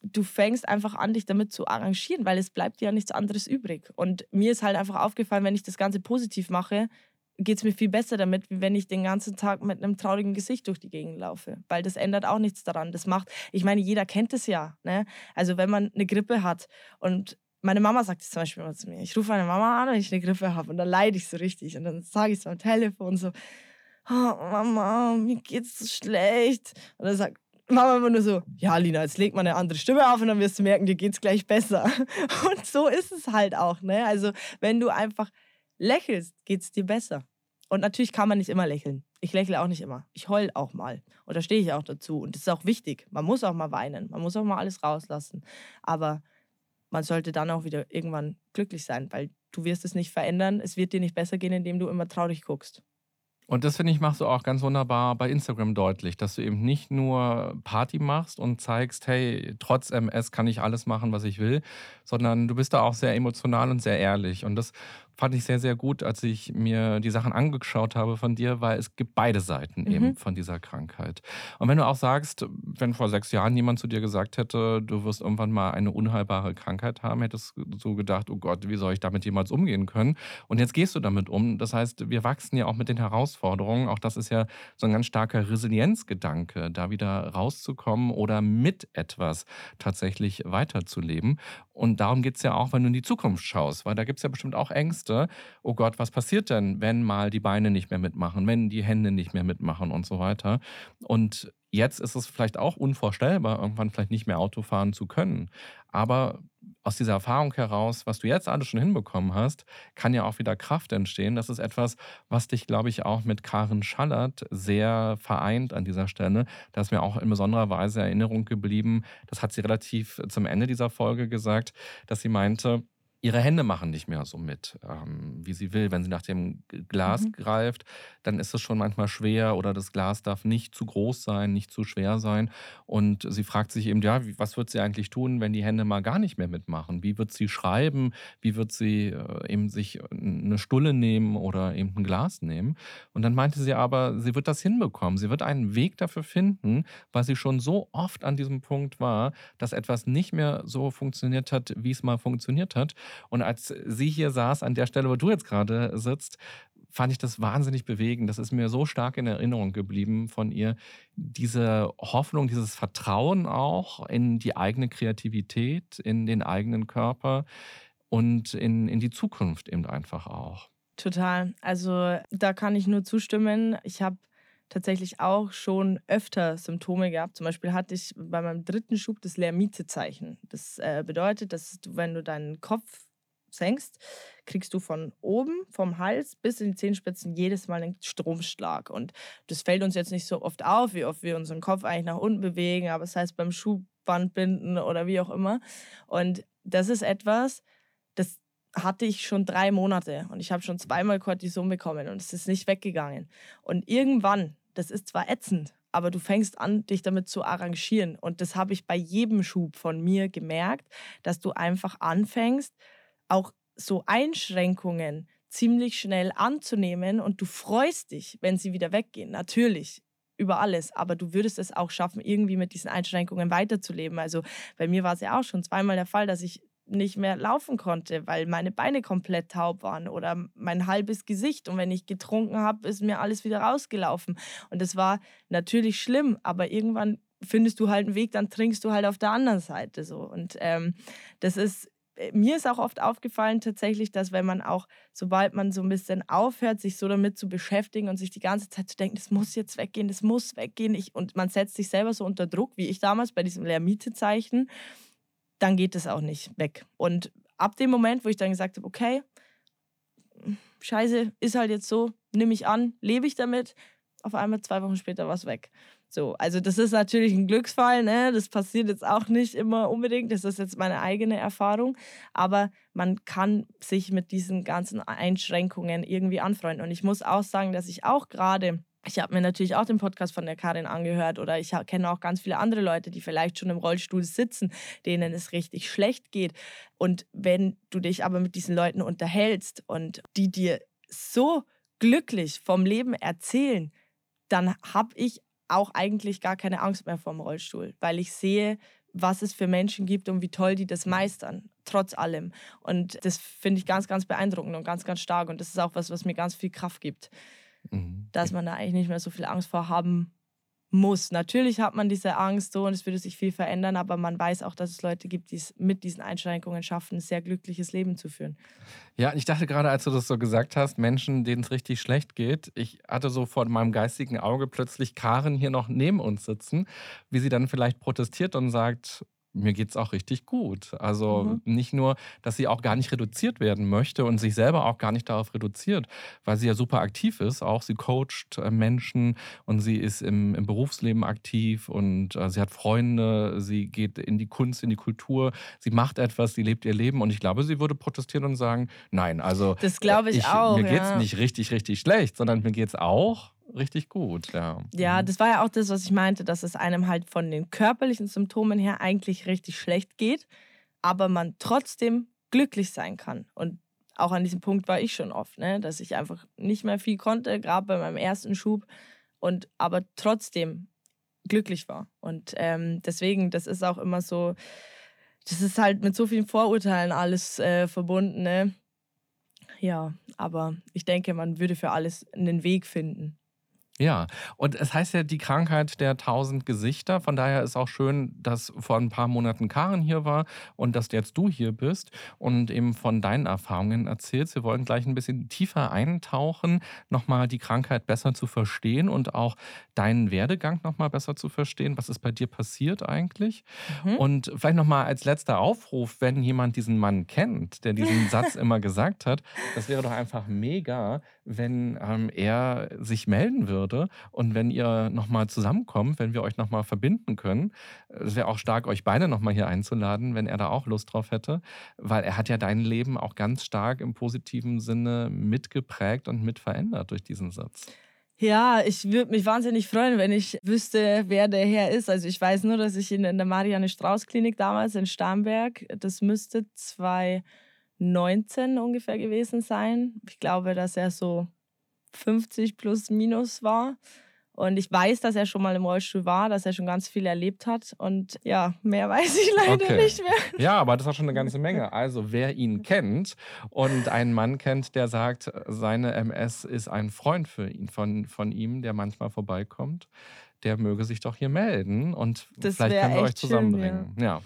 [SPEAKER 1] Du fängst einfach an, dich damit zu arrangieren, weil es bleibt ja nichts anderes übrig. Und mir ist halt einfach aufgefallen, wenn ich das Ganze positiv mache, geht es mir viel besser damit, wie wenn ich den ganzen Tag mit einem traurigen Gesicht durch die Gegend laufe. Weil das ändert auch nichts daran. Das macht, ich meine, jeder kennt es ja. Ne? Also wenn man eine Grippe hat und meine Mama sagt es zum Beispiel immer zu mir. Ich rufe meine Mama an, wenn ich eine Grippe habe und dann leide ich so richtig. Und dann sage ich so am Telefon so, oh, Mama, mir geht's so schlecht. Und dann sagt Mama immer nur so, ja Lina, jetzt leg mal eine andere Stimme auf und dann wirst du merken, dir geht's gleich besser. Und so ist es halt auch. Ne? Also wenn du einfach lächelst, geht es dir besser. Und natürlich kann man nicht immer lächeln. Ich lächle auch nicht immer. Ich heul auch mal. Und da stehe ich auch dazu. Und das ist auch wichtig. Man muss auch mal weinen. Man muss auch mal alles rauslassen. Aber man sollte dann auch wieder irgendwann glücklich sein, weil du wirst es nicht verändern. Es wird dir nicht besser gehen, indem du immer traurig guckst.
[SPEAKER 2] Und das finde ich, machst du auch ganz wunderbar bei Instagram deutlich, dass du eben nicht nur Party machst und zeigst, hey, trotz MS kann ich alles machen, was ich will, sondern du bist da auch sehr emotional und sehr ehrlich. Und das fand ich sehr, sehr gut, als ich mir die Sachen angeschaut habe von dir, weil es gibt beide Seiten mhm. eben von dieser Krankheit. Und wenn du auch sagst, wenn vor sechs Jahren jemand zu dir gesagt hätte, du wirst irgendwann mal eine unheilbare Krankheit haben, hättest du so gedacht, oh Gott, wie soll ich damit jemals umgehen können? Und jetzt gehst du damit um. Das heißt, wir wachsen ja auch mit den Herausforderungen. Auch das ist ja so ein ganz starker Resilienzgedanke, da wieder rauszukommen oder mit etwas tatsächlich weiterzuleben. Und darum geht es ja auch, wenn du in die Zukunft schaust, weil da gibt es ja bestimmt auch Ängste. Oh Gott, was passiert denn, wenn mal die Beine nicht mehr mitmachen, wenn die Hände nicht mehr mitmachen und so weiter. Und jetzt ist es vielleicht auch unvorstellbar, irgendwann vielleicht nicht mehr Auto fahren zu können. Aber aus dieser Erfahrung heraus, was du jetzt alles schon hinbekommen hast, kann ja auch wieder Kraft entstehen. Das ist etwas, was dich, glaube ich, auch mit Karen Schallert sehr vereint an dieser Stelle. Da ist mir auch in besonderer Weise Erinnerung geblieben. Das hat sie relativ zum Ende dieser Folge gesagt, dass sie meinte, ihre Hände machen nicht mehr so mit, ähm, wie sie will. Wenn sie nach dem Glas mhm. greift, dann ist es schon manchmal schwer oder das Glas darf nicht zu groß sein, nicht zu schwer sein. Und sie fragt sich eben, ja, was wird sie eigentlich tun, wenn die Hände mal gar nicht mehr mitmachen? Wie wird sie schreiben? Wie wird sie äh, eben sich eine Stulle nehmen oder eben ein Glas nehmen? Und dann meinte sie aber, sie wird das hinbekommen. Sie wird einen Weg dafür finden, weil sie schon so oft an diesem Punkt war, dass etwas nicht mehr so funktioniert hat, wie es mal funktioniert hat. Und als sie hier saß, an der Stelle, wo du jetzt gerade sitzt, fand ich das wahnsinnig bewegend. Das ist mir so stark in Erinnerung geblieben von ihr. Diese Hoffnung, dieses Vertrauen auch in die eigene Kreativität, in den eigenen Körper und in, in die Zukunft eben einfach auch.
[SPEAKER 1] Total. Also da kann ich nur zustimmen. Ich habe tatsächlich auch schon öfter Symptome gehabt. Zum Beispiel hatte ich bei meinem dritten Schub das Lermite-Zeichen. Das äh, bedeutet, dass du, wenn du deinen Kopf senkst, kriegst du von oben, vom Hals bis in die Zehenspitzen jedes Mal einen Stromschlag. Und das fällt uns jetzt nicht so oft auf, wie oft wir unseren Kopf eigentlich nach unten bewegen, aber das heißt beim Schuhbandbinden oder wie auch immer. Und das ist etwas, das hatte ich schon drei Monate und ich habe schon zweimal Cortison bekommen und es ist nicht weggegangen. Und irgendwann, das ist zwar ätzend, aber du fängst an, dich damit zu arrangieren. Und das habe ich bei jedem Schub von mir gemerkt, dass du einfach anfängst, auch so Einschränkungen ziemlich schnell anzunehmen und du freust dich, wenn sie wieder weggehen. Natürlich über alles, aber du würdest es auch schaffen, irgendwie mit diesen Einschränkungen weiterzuleben. Also bei mir war es ja auch schon zweimal der Fall, dass ich nicht mehr laufen konnte, weil meine Beine komplett taub waren oder mein halbes Gesicht. Und wenn ich getrunken habe, ist mir alles wieder rausgelaufen. Und das war natürlich schlimm, aber irgendwann findest du halt einen Weg, dann trinkst du halt auf der anderen Seite so. Und ähm, das ist mir ist auch oft aufgefallen tatsächlich, dass wenn man auch, sobald man so ein bisschen aufhört, sich so damit zu beschäftigen und sich die ganze Zeit zu denken, das muss jetzt weggehen, das muss weggehen, ich, und man setzt sich selber so unter Druck, wie ich damals bei diesem Lehrmietezeichen, dann geht es auch nicht weg. Und ab dem Moment, wo ich dann gesagt habe, okay, scheiße, ist halt jetzt so, nehme ich an, lebe ich damit, auf einmal zwei Wochen später war es weg. So, also das ist natürlich ein Glücksfall, ne? Das passiert jetzt auch nicht immer unbedingt. Das ist jetzt meine eigene Erfahrung. Aber man kann sich mit diesen ganzen Einschränkungen irgendwie anfreunden. Und ich muss auch sagen, dass ich auch gerade ich habe mir natürlich auch den Podcast von der Karin angehört oder ich kenne auch ganz viele andere Leute, die vielleicht schon im Rollstuhl sitzen, denen es richtig schlecht geht. Und wenn du dich aber mit diesen Leuten unterhältst und die dir so glücklich vom Leben erzählen, dann habe ich auch eigentlich gar keine Angst mehr vom Rollstuhl, weil ich sehe, was es für Menschen gibt und wie toll die das meistern, trotz allem. Und das finde ich ganz, ganz beeindruckend und ganz, ganz stark. Und das ist auch was, was mir ganz viel Kraft gibt, mhm. dass man da eigentlich nicht mehr so viel Angst vor haben muss. Natürlich hat man diese Angst so und es würde sich viel verändern, aber man weiß auch, dass es Leute gibt, die es mit diesen Einschränkungen schaffen, ein sehr glückliches Leben zu führen.
[SPEAKER 2] Ja, ich dachte gerade, als du das so gesagt hast, Menschen, denen es richtig schlecht geht, ich hatte so vor meinem geistigen Auge plötzlich Karen hier noch neben uns sitzen, wie sie dann vielleicht protestiert und sagt, mir geht es auch richtig gut. Also mhm. nicht nur, dass sie auch gar nicht reduziert werden möchte und sich selber auch gar nicht darauf reduziert, weil sie ja super aktiv ist. Auch sie coacht äh, Menschen und sie ist im, im Berufsleben aktiv und äh, sie hat Freunde, sie geht in die Kunst, in die Kultur, sie macht etwas, sie lebt ihr Leben und ich glaube, sie würde protestieren und sagen, nein, also
[SPEAKER 1] das glaube ich, ich, auch.
[SPEAKER 2] Mir geht es nicht richtig, richtig schlecht, sondern mir geht es auch richtig gut, ja.
[SPEAKER 1] Ja, mhm. das war ja auch das, was ich meinte, dass es einem halt von den körperlichen Symptomen her eigentlich richtig schlecht geht, aber man trotzdem glücklich sein kann. Und auch an diesem Punkt war ich schon oft, ne? dass ich einfach nicht mehr viel konnte, gerade bei meinem ersten Schub und aber trotzdem glücklich war. Und ähm, deswegen, das ist auch immer so, das ist halt mit so vielen Vorurteilen alles äh, verbunden. Ne? Ja, aber ich denke, man würde für alles einen Weg finden.
[SPEAKER 2] Ja, und es heißt ja die Krankheit der tausend Gesichter. Von daher ist auch schön, dass vor ein paar Monaten Karen hier war und dass jetzt du hier bist und eben von deinen Erfahrungen erzählst. Wir wollen gleich ein bisschen tiefer eintauchen, nochmal die Krankheit besser zu verstehen und auch deinen Werdegang nochmal besser zu verstehen. Was ist bei dir passiert eigentlich? Mhm. Und vielleicht nochmal als letzter Aufruf, wenn jemand diesen Mann kennt, der diesen Satz immer gesagt hat, das wäre doch einfach mega, wenn ähm, er sich melden würde. Und wenn ihr nochmal zusammenkommt, wenn wir euch nochmal verbinden können, es wäre auch stark, euch beide nochmal hier einzuladen, wenn er da auch Lust drauf hätte, weil er hat ja dein Leben auch ganz stark im positiven Sinne mitgeprägt und mit verändert durch diesen Satz.
[SPEAKER 1] Ja, ich würde mich wahnsinnig freuen, wenn ich wüsste, wer der Herr ist. Also ich weiß nur, dass ich ihn in der Marianne Strauß Klinik damals in Starnberg, das müsste 2019 ungefähr gewesen sein. Ich glaube, dass er so 50 plus minus war. Und ich weiß, dass er schon mal im Rollstuhl war, dass er schon ganz viel erlebt hat. Und ja, mehr weiß ich leider okay. nicht mehr.
[SPEAKER 2] Ja, aber das war schon eine ganze Menge. Also, wer ihn kennt und einen Mann kennt, der sagt, seine MS ist ein Freund für ihn, von, von ihm, der manchmal vorbeikommt, der möge sich doch hier melden. Und das vielleicht können wir euch zusammenbringen. Schön, ja. ja.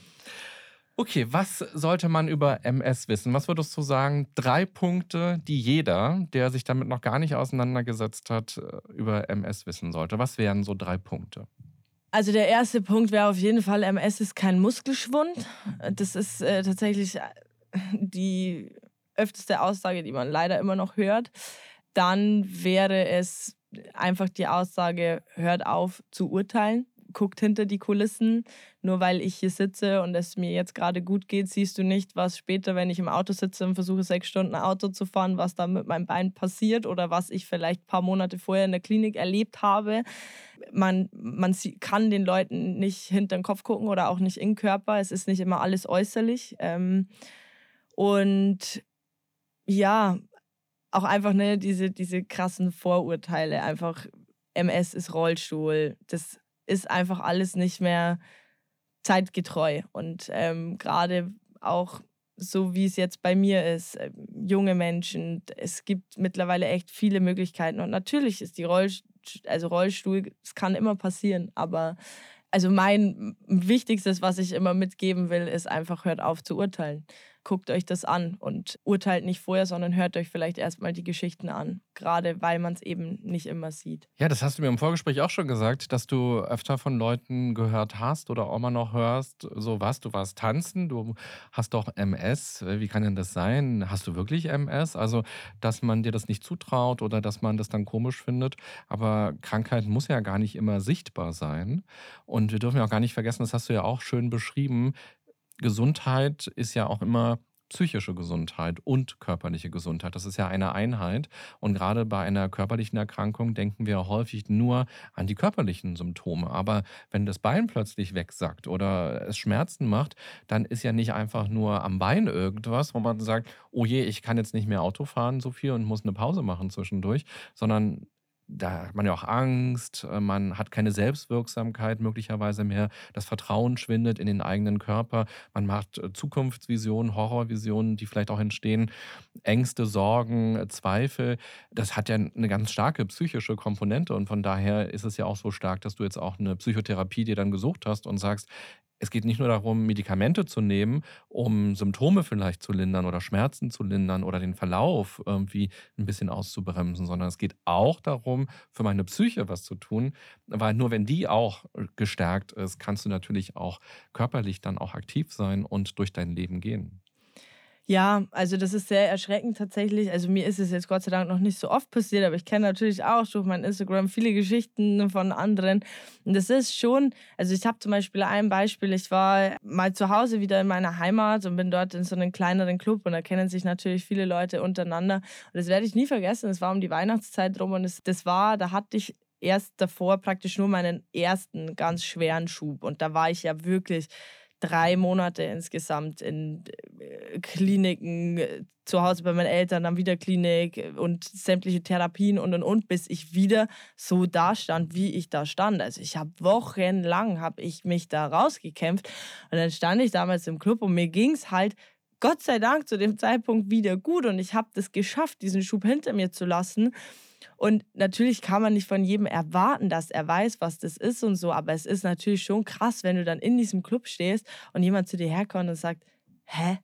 [SPEAKER 2] Okay, was sollte man über MS wissen? Was würdest du sagen? Drei Punkte, die jeder, der sich damit noch gar nicht auseinandergesetzt hat, äh, über MS wissen sollte. Was wären so drei Punkte?
[SPEAKER 1] Also der erste Punkt wäre auf jeden Fall, MS ist kein Muskelschwund. Das ist äh, tatsächlich äh, die öfteste Aussage, die man leider immer noch hört. Dann wäre es einfach die Aussage, hört auf zu urteilen guckt hinter die Kulissen. Nur weil ich hier sitze und es mir jetzt gerade gut geht, siehst du nicht, was später, wenn ich im Auto sitze und versuche, sechs Stunden Auto zu fahren, was da mit meinem Bein passiert oder was ich vielleicht ein paar Monate vorher in der Klinik erlebt habe. Man, man kann den Leuten nicht hinter den Kopf gucken oder auch nicht in den Körper. Es ist nicht immer alles äußerlich. Ähm, und ja, auch einfach ne, diese, diese krassen Vorurteile. Einfach MS ist Rollstuhl. Das ist einfach alles nicht mehr zeitgetreu. Und ähm, gerade auch so wie es jetzt bei mir ist, äh, junge Menschen, es gibt mittlerweile echt viele Möglichkeiten. Und natürlich ist die Rollstuhl, also Rollstuhl, es kann immer passieren, aber also mein Wichtigstes, was ich immer mitgeben will, ist einfach hört auf zu urteilen guckt euch das an und urteilt nicht vorher, sondern hört euch vielleicht erstmal die Geschichten an. Gerade weil man es eben nicht immer sieht.
[SPEAKER 2] Ja, das hast du mir im Vorgespräch auch schon gesagt, dass du öfter von Leuten gehört hast oder auch mal noch hörst, so was, du warst tanzen, du hast doch MS. Wie kann denn das sein? Hast du wirklich MS? Also, dass man dir das nicht zutraut oder dass man das dann komisch findet. Aber Krankheit muss ja gar nicht immer sichtbar sein. Und wir dürfen ja auch gar nicht vergessen, das hast du ja auch schön beschrieben, Gesundheit ist ja auch immer psychische Gesundheit und körperliche Gesundheit. Das ist ja eine Einheit. Und gerade bei einer körperlichen Erkrankung denken wir häufig nur an die körperlichen Symptome. Aber wenn das Bein plötzlich wegsackt oder es Schmerzen macht, dann ist ja nicht einfach nur am Bein irgendwas, wo man sagt, oh je, ich kann jetzt nicht mehr Auto fahren so viel und muss eine Pause machen zwischendurch, sondern da hat man ja auch Angst, äh, man hat keine Selbstwirksamkeit möglicherweise mehr, das Vertrauen schwindet in den eigenen Körper, man macht äh, Zukunftsvisionen, Horrorvisionen, die vielleicht auch entstehen, Ängste, Sorgen, äh, Zweifel. Das hat ja eine ganz starke psychische Komponente. Und von daher ist es ja auch so stark, dass du jetzt auch eine Psychotherapie dir dann gesucht hast und sagst, es geht nicht nur darum, Medikamente zu nehmen, um Symptome vielleicht zu lindern oder Schmerzen zu lindern oder den Verlauf irgendwie ein bisschen auszubremsen, sondern es geht auch darum, für meine Psyche was zu tun, weil nur wenn die auch gestärkt ist, kannst du natürlich auch körperlich dann auch aktiv sein und durch dein Leben gehen.
[SPEAKER 1] Ja, also das ist sehr erschreckend tatsächlich. Also mir ist es jetzt Gott sei Dank noch nicht so oft passiert, aber ich kenne natürlich auch durch mein Instagram viele Geschichten von anderen. Und das ist schon, also ich habe zum Beispiel ein Beispiel, ich war mal zu Hause wieder in meiner Heimat und bin dort in so einem kleineren Club und da kennen sich natürlich viele Leute untereinander. Und das werde ich nie vergessen, es war um die Weihnachtszeit rum und das, das war, da hatte ich erst davor praktisch nur meinen ersten ganz schweren Schub und da war ich ja wirklich drei Monate insgesamt in äh, Kliniken, äh, zu Hause bei meinen Eltern, dann wieder Klinik und sämtliche Therapien und und und, bis ich wieder so da stand, wie ich da stand. Also ich habe wochenlang, habe ich mich da rausgekämpft und dann stand ich damals im Club und mir ging es halt Gott sei Dank zu dem Zeitpunkt wieder gut und ich habe das geschafft, diesen Schub hinter mir zu lassen. Und natürlich kann man nicht von jedem erwarten, dass er weiß, was das ist und so, aber es ist natürlich schon krass, wenn du dann in diesem Club stehst und jemand zu dir herkommt und sagt, hä,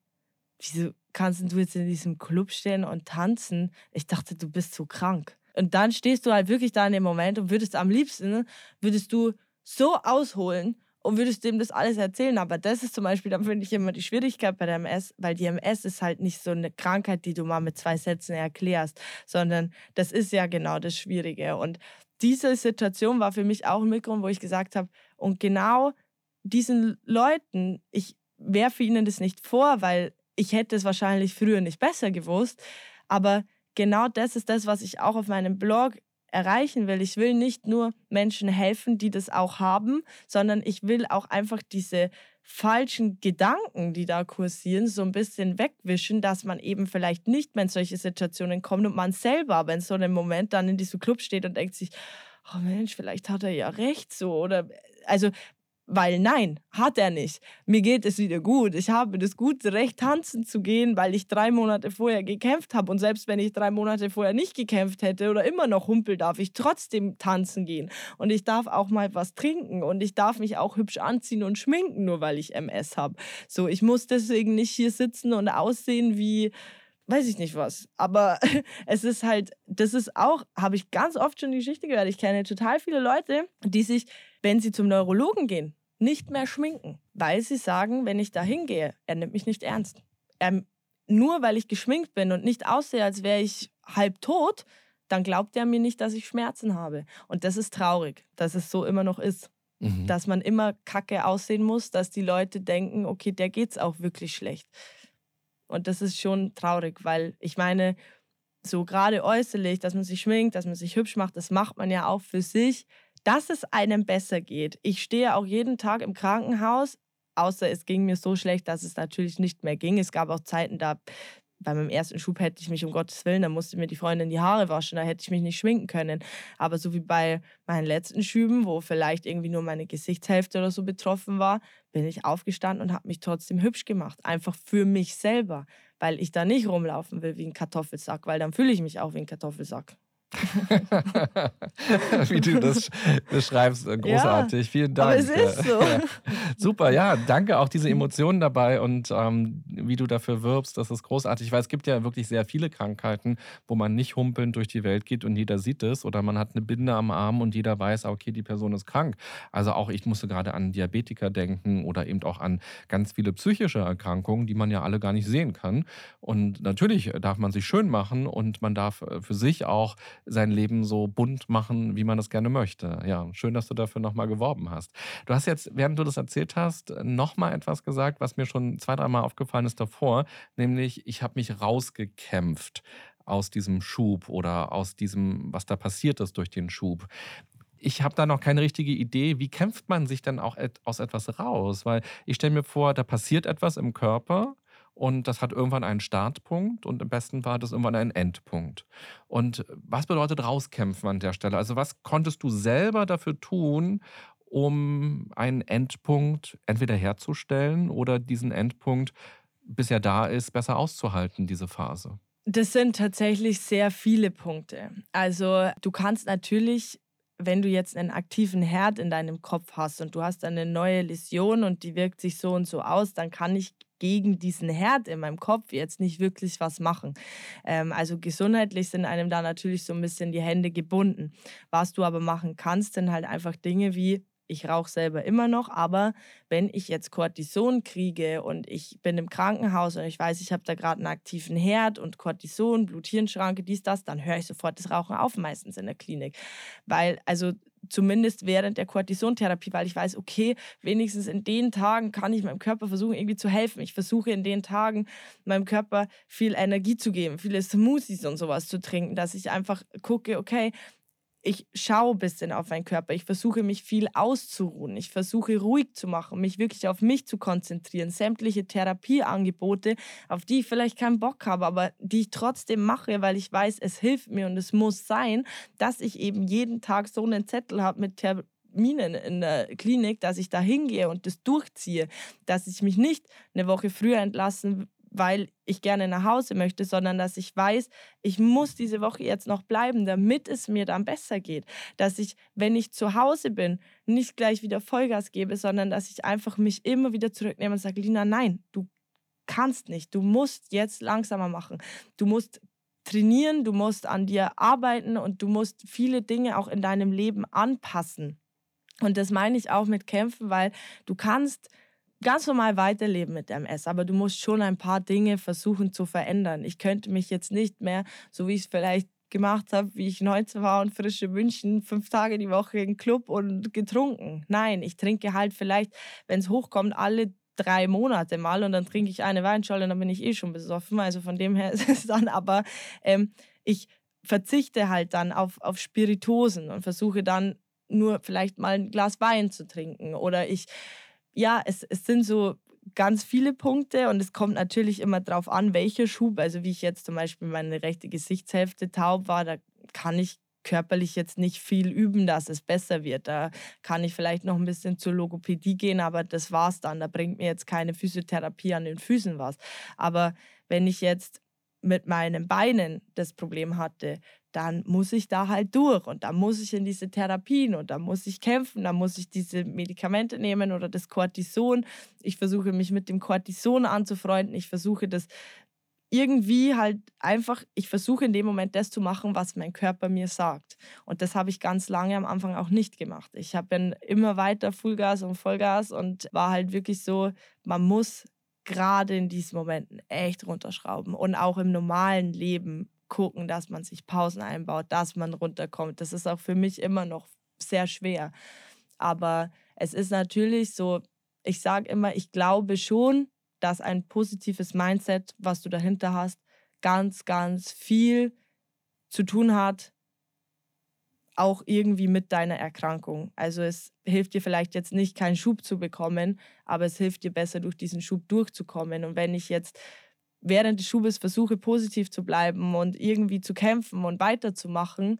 [SPEAKER 1] wieso kannst du jetzt in diesem Club stehen und tanzen? Ich dachte, du bist so krank. Und dann stehst du halt wirklich da in dem Moment und würdest am liebsten, würdest du so ausholen und würdest dem das alles erzählen. Aber das ist zum Beispiel, dann finde ich immer die Schwierigkeit bei der MS, weil die MS ist halt nicht so eine Krankheit, die du mal mit zwei Sätzen erklärst, sondern das ist ja genau das Schwierige. Und diese Situation war für mich auch ein Mitgrund, wo ich gesagt habe, und genau diesen Leuten, ich werfe ihnen das nicht vor, weil ich hätte es wahrscheinlich früher nicht besser gewusst, aber genau das ist das, was ich auch auf meinem Blog erreichen will. Ich will nicht nur Menschen helfen, die das auch haben, sondern ich will auch einfach diese falschen Gedanken, die da kursieren, so ein bisschen wegwischen, dass man eben vielleicht nicht mehr in solche Situationen kommt und man selber in so einem Moment dann in diesem Club steht und denkt sich, oh Mensch, vielleicht hat er ja recht so oder also weil nein, hat er nicht. Mir geht es wieder gut. Ich habe das gute Recht, tanzen zu gehen, weil ich drei Monate vorher gekämpft habe. Und selbst wenn ich drei Monate vorher nicht gekämpft hätte oder immer noch humpel, darf ich trotzdem tanzen gehen. Und ich darf auch mal was trinken. Und ich darf mich auch hübsch anziehen und schminken, nur weil ich MS habe. So, ich muss deswegen nicht hier sitzen und aussehen wie weiß ich nicht was. Aber es ist halt, das ist auch, habe ich ganz oft schon die Geschichte gehört. Ich kenne total viele Leute, die sich wenn sie zum Neurologen gehen, nicht mehr schminken, weil sie sagen, wenn ich da hingehe, er nimmt mich nicht ernst. Er, nur weil ich geschminkt bin und nicht aussehe, als wäre ich halb tot, dann glaubt er mir nicht, dass ich Schmerzen habe. Und das ist traurig, dass es so immer noch ist. Mhm. Dass man immer kacke aussehen muss, dass die Leute denken, okay, der geht's auch wirklich schlecht. Und das ist schon traurig, weil ich meine, so gerade äußerlich, dass man sich schminkt, dass man sich hübsch macht, das macht man ja auch für sich, dass es einem besser geht. Ich stehe auch jeden Tag im Krankenhaus, außer es ging mir so schlecht, dass es natürlich nicht mehr ging. Es gab auch Zeiten, da bei meinem ersten Schub hätte ich mich um Gottes Willen, da musste mir die Freundin die Haare waschen, da hätte ich mich nicht schminken können. Aber so wie bei meinen letzten Schüben, wo vielleicht irgendwie nur meine Gesichtshälfte oder so betroffen war, bin ich aufgestanden und habe mich trotzdem hübsch gemacht. Einfach für mich selber, weil ich da nicht rumlaufen will wie ein Kartoffelsack, weil dann fühle ich mich auch wie ein Kartoffelsack.
[SPEAKER 2] Wie du das beschreibst, äh, großartig. Ja, Vielen Dank.
[SPEAKER 1] Aber es ist so.
[SPEAKER 2] Super, ja, danke auch diese Emotionen dabei und ähm, wie du dafür wirbst, das ist großartig, weil es gibt ja wirklich sehr viele Krankheiten, wo man nicht humpelnd durch die Welt geht und jeder sieht es oder man hat eine Binde am Arm und jeder weiß, okay, die Person ist krank. Also auch ich musste gerade an Diabetiker denken oder eben auch an ganz viele psychische Erkrankungen, die man ja alle gar nicht sehen kann. Und natürlich darf man sich schön machen und man darf äh, für sich auch sein Leben so bunt machen, wie man es gerne möchte. Ja, schön, dass du dafür nochmal geworben hast. Du hast jetzt, während du das erzählt hast, nochmal etwas gesagt, was mir schon zwei, dreimal aufgefallen ist davor, nämlich ich habe mich rausgekämpft aus diesem Schub oder aus diesem, was da passiert ist durch den Schub ich habe da noch keine richtige Idee, wie kämpft man sich dann auch aus etwas raus? Weil ich stelle mir vor, da passiert etwas im Körper und das hat irgendwann einen Startpunkt und im besten Fall hat es irgendwann einen Endpunkt. Und was bedeutet rauskämpfen an der Stelle? Also was konntest du selber dafür tun, um einen Endpunkt entweder herzustellen oder diesen Endpunkt, bis er da ist, besser auszuhalten, diese Phase?
[SPEAKER 1] Das sind tatsächlich sehr viele Punkte. Also du kannst natürlich wenn du jetzt einen aktiven Herd in deinem Kopf hast und du hast eine neue Läsion und die wirkt sich so und so aus, dann kann ich gegen diesen Herd in meinem Kopf jetzt nicht wirklich was machen. Ähm, also gesundheitlich sind einem da natürlich so ein bisschen die Hände gebunden. Was du aber machen kannst, sind halt einfach Dinge wie ich rauche selber immer noch, aber wenn ich jetzt Cortison kriege und ich bin im Krankenhaus und ich weiß, ich habe da gerade einen aktiven Herd und Cortison, Bluthirnschranke, dies, das, dann höre ich sofort das Rauchen auf, meistens in der Klinik. Weil, also zumindest während der Cortisontherapie, weil ich weiß, okay, wenigstens in den Tagen kann ich meinem Körper versuchen, irgendwie zu helfen. Ich versuche in den Tagen meinem Körper viel Energie zu geben, viele Smoothies und sowas zu trinken, dass ich einfach gucke, okay, ich schaue ein bisschen auf meinen Körper. Ich versuche mich viel auszuruhen. Ich versuche ruhig zu machen, mich wirklich auf mich zu konzentrieren. Sämtliche Therapieangebote, auf die ich vielleicht keinen Bock habe, aber die ich trotzdem mache, weil ich weiß, es hilft mir und es muss sein, dass ich eben jeden Tag so einen Zettel habe mit Terminen in der Klinik, dass ich da hingehe und das durchziehe, dass ich mich nicht eine Woche früher entlassen weil ich gerne nach Hause möchte, sondern dass ich weiß, ich muss diese Woche jetzt noch bleiben, damit es mir dann besser geht. Dass ich, wenn ich zu Hause bin, nicht gleich wieder Vollgas gebe, sondern dass ich einfach mich immer wieder zurücknehme und sage, Lina, nein, du kannst nicht, du musst jetzt langsamer machen. Du musst trainieren, du musst an dir arbeiten und du musst viele Dinge auch in deinem Leben anpassen. Und das meine ich auch mit Kämpfen, weil du kannst ganz normal weiterleben mit MS, aber du musst schon ein paar Dinge versuchen zu verändern. Ich könnte mich jetzt nicht mehr, so wie ich es vielleicht gemacht habe, wie ich 19 war und frische München, fünf Tage die Woche im Club und getrunken. Nein, ich trinke halt vielleicht, wenn es hochkommt, alle drei Monate mal und dann trinke ich eine Weinschale und dann bin ich eh schon besoffen. Also von dem her ist es dann, aber ähm, ich verzichte halt dann auf, auf Spiritosen und versuche dann nur vielleicht mal ein Glas Wein zu trinken oder ich ja, es, es sind so ganz viele Punkte und es kommt natürlich immer darauf an, welcher Schub. Also wie ich jetzt zum Beispiel meine rechte Gesichtshälfte taub war, da kann ich körperlich jetzt nicht viel üben, dass es besser wird. Da kann ich vielleicht noch ein bisschen zur Logopädie gehen, aber das war's dann. Da bringt mir jetzt keine Physiotherapie an den Füßen was. Aber wenn ich jetzt mit meinen Beinen das Problem hatte, dann muss ich da halt durch und dann muss ich in diese Therapien und dann muss ich kämpfen, dann muss ich diese Medikamente nehmen oder das Cortison. Ich versuche mich mit dem Cortison anzufreunden. Ich versuche das irgendwie halt einfach, ich versuche in dem Moment das zu machen, was mein Körper mir sagt. Und das habe ich ganz lange am Anfang auch nicht gemacht. Ich habe immer weiter Fullgas und Vollgas und war halt wirklich so, man muss gerade in diesen Momenten echt runterschrauben und auch im normalen Leben gucken, dass man sich Pausen einbaut, dass man runterkommt. Das ist auch für mich immer noch sehr schwer. Aber es ist natürlich so, ich sage immer, ich glaube schon, dass ein positives Mindset, was du dahinter hast, ganz, ganz viel zu tun hat, auch irgendwie mit deiner Erkrankung. Also es hilft dir vielleicht jetzt nicht, keinen Schub zu bekommen, aber es hilft dir besser, durch diesen Schub durchzukommen. Und wenn ich jetzt während des Schubes versuche, positiv zu bleiben und irgendwie zu kämpfen und weiterzumachen,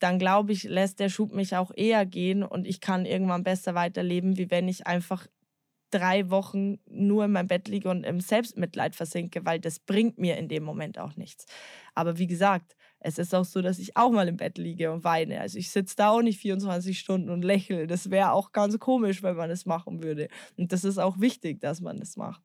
[SPEAKER 1] dann glaube ich, lässt der Schub mich auch eher gehen und ich kann irgendwann besser weiterleben, wie wenn ich einfach drei Wochen nur in meinem Bett liege und im Selbstmitleid versinke, weil das bringt mir in dem Moment auch nichts. Aber wie gesagt, es ist auch so, dass ich auch mal im Bett liege und weine. Also ich sitze da auch nicht 24 Stunden und lächle. Das wäre auch ganz komisch, wenn man es machen würde. Und das ist auch wichtig, dass man das macht.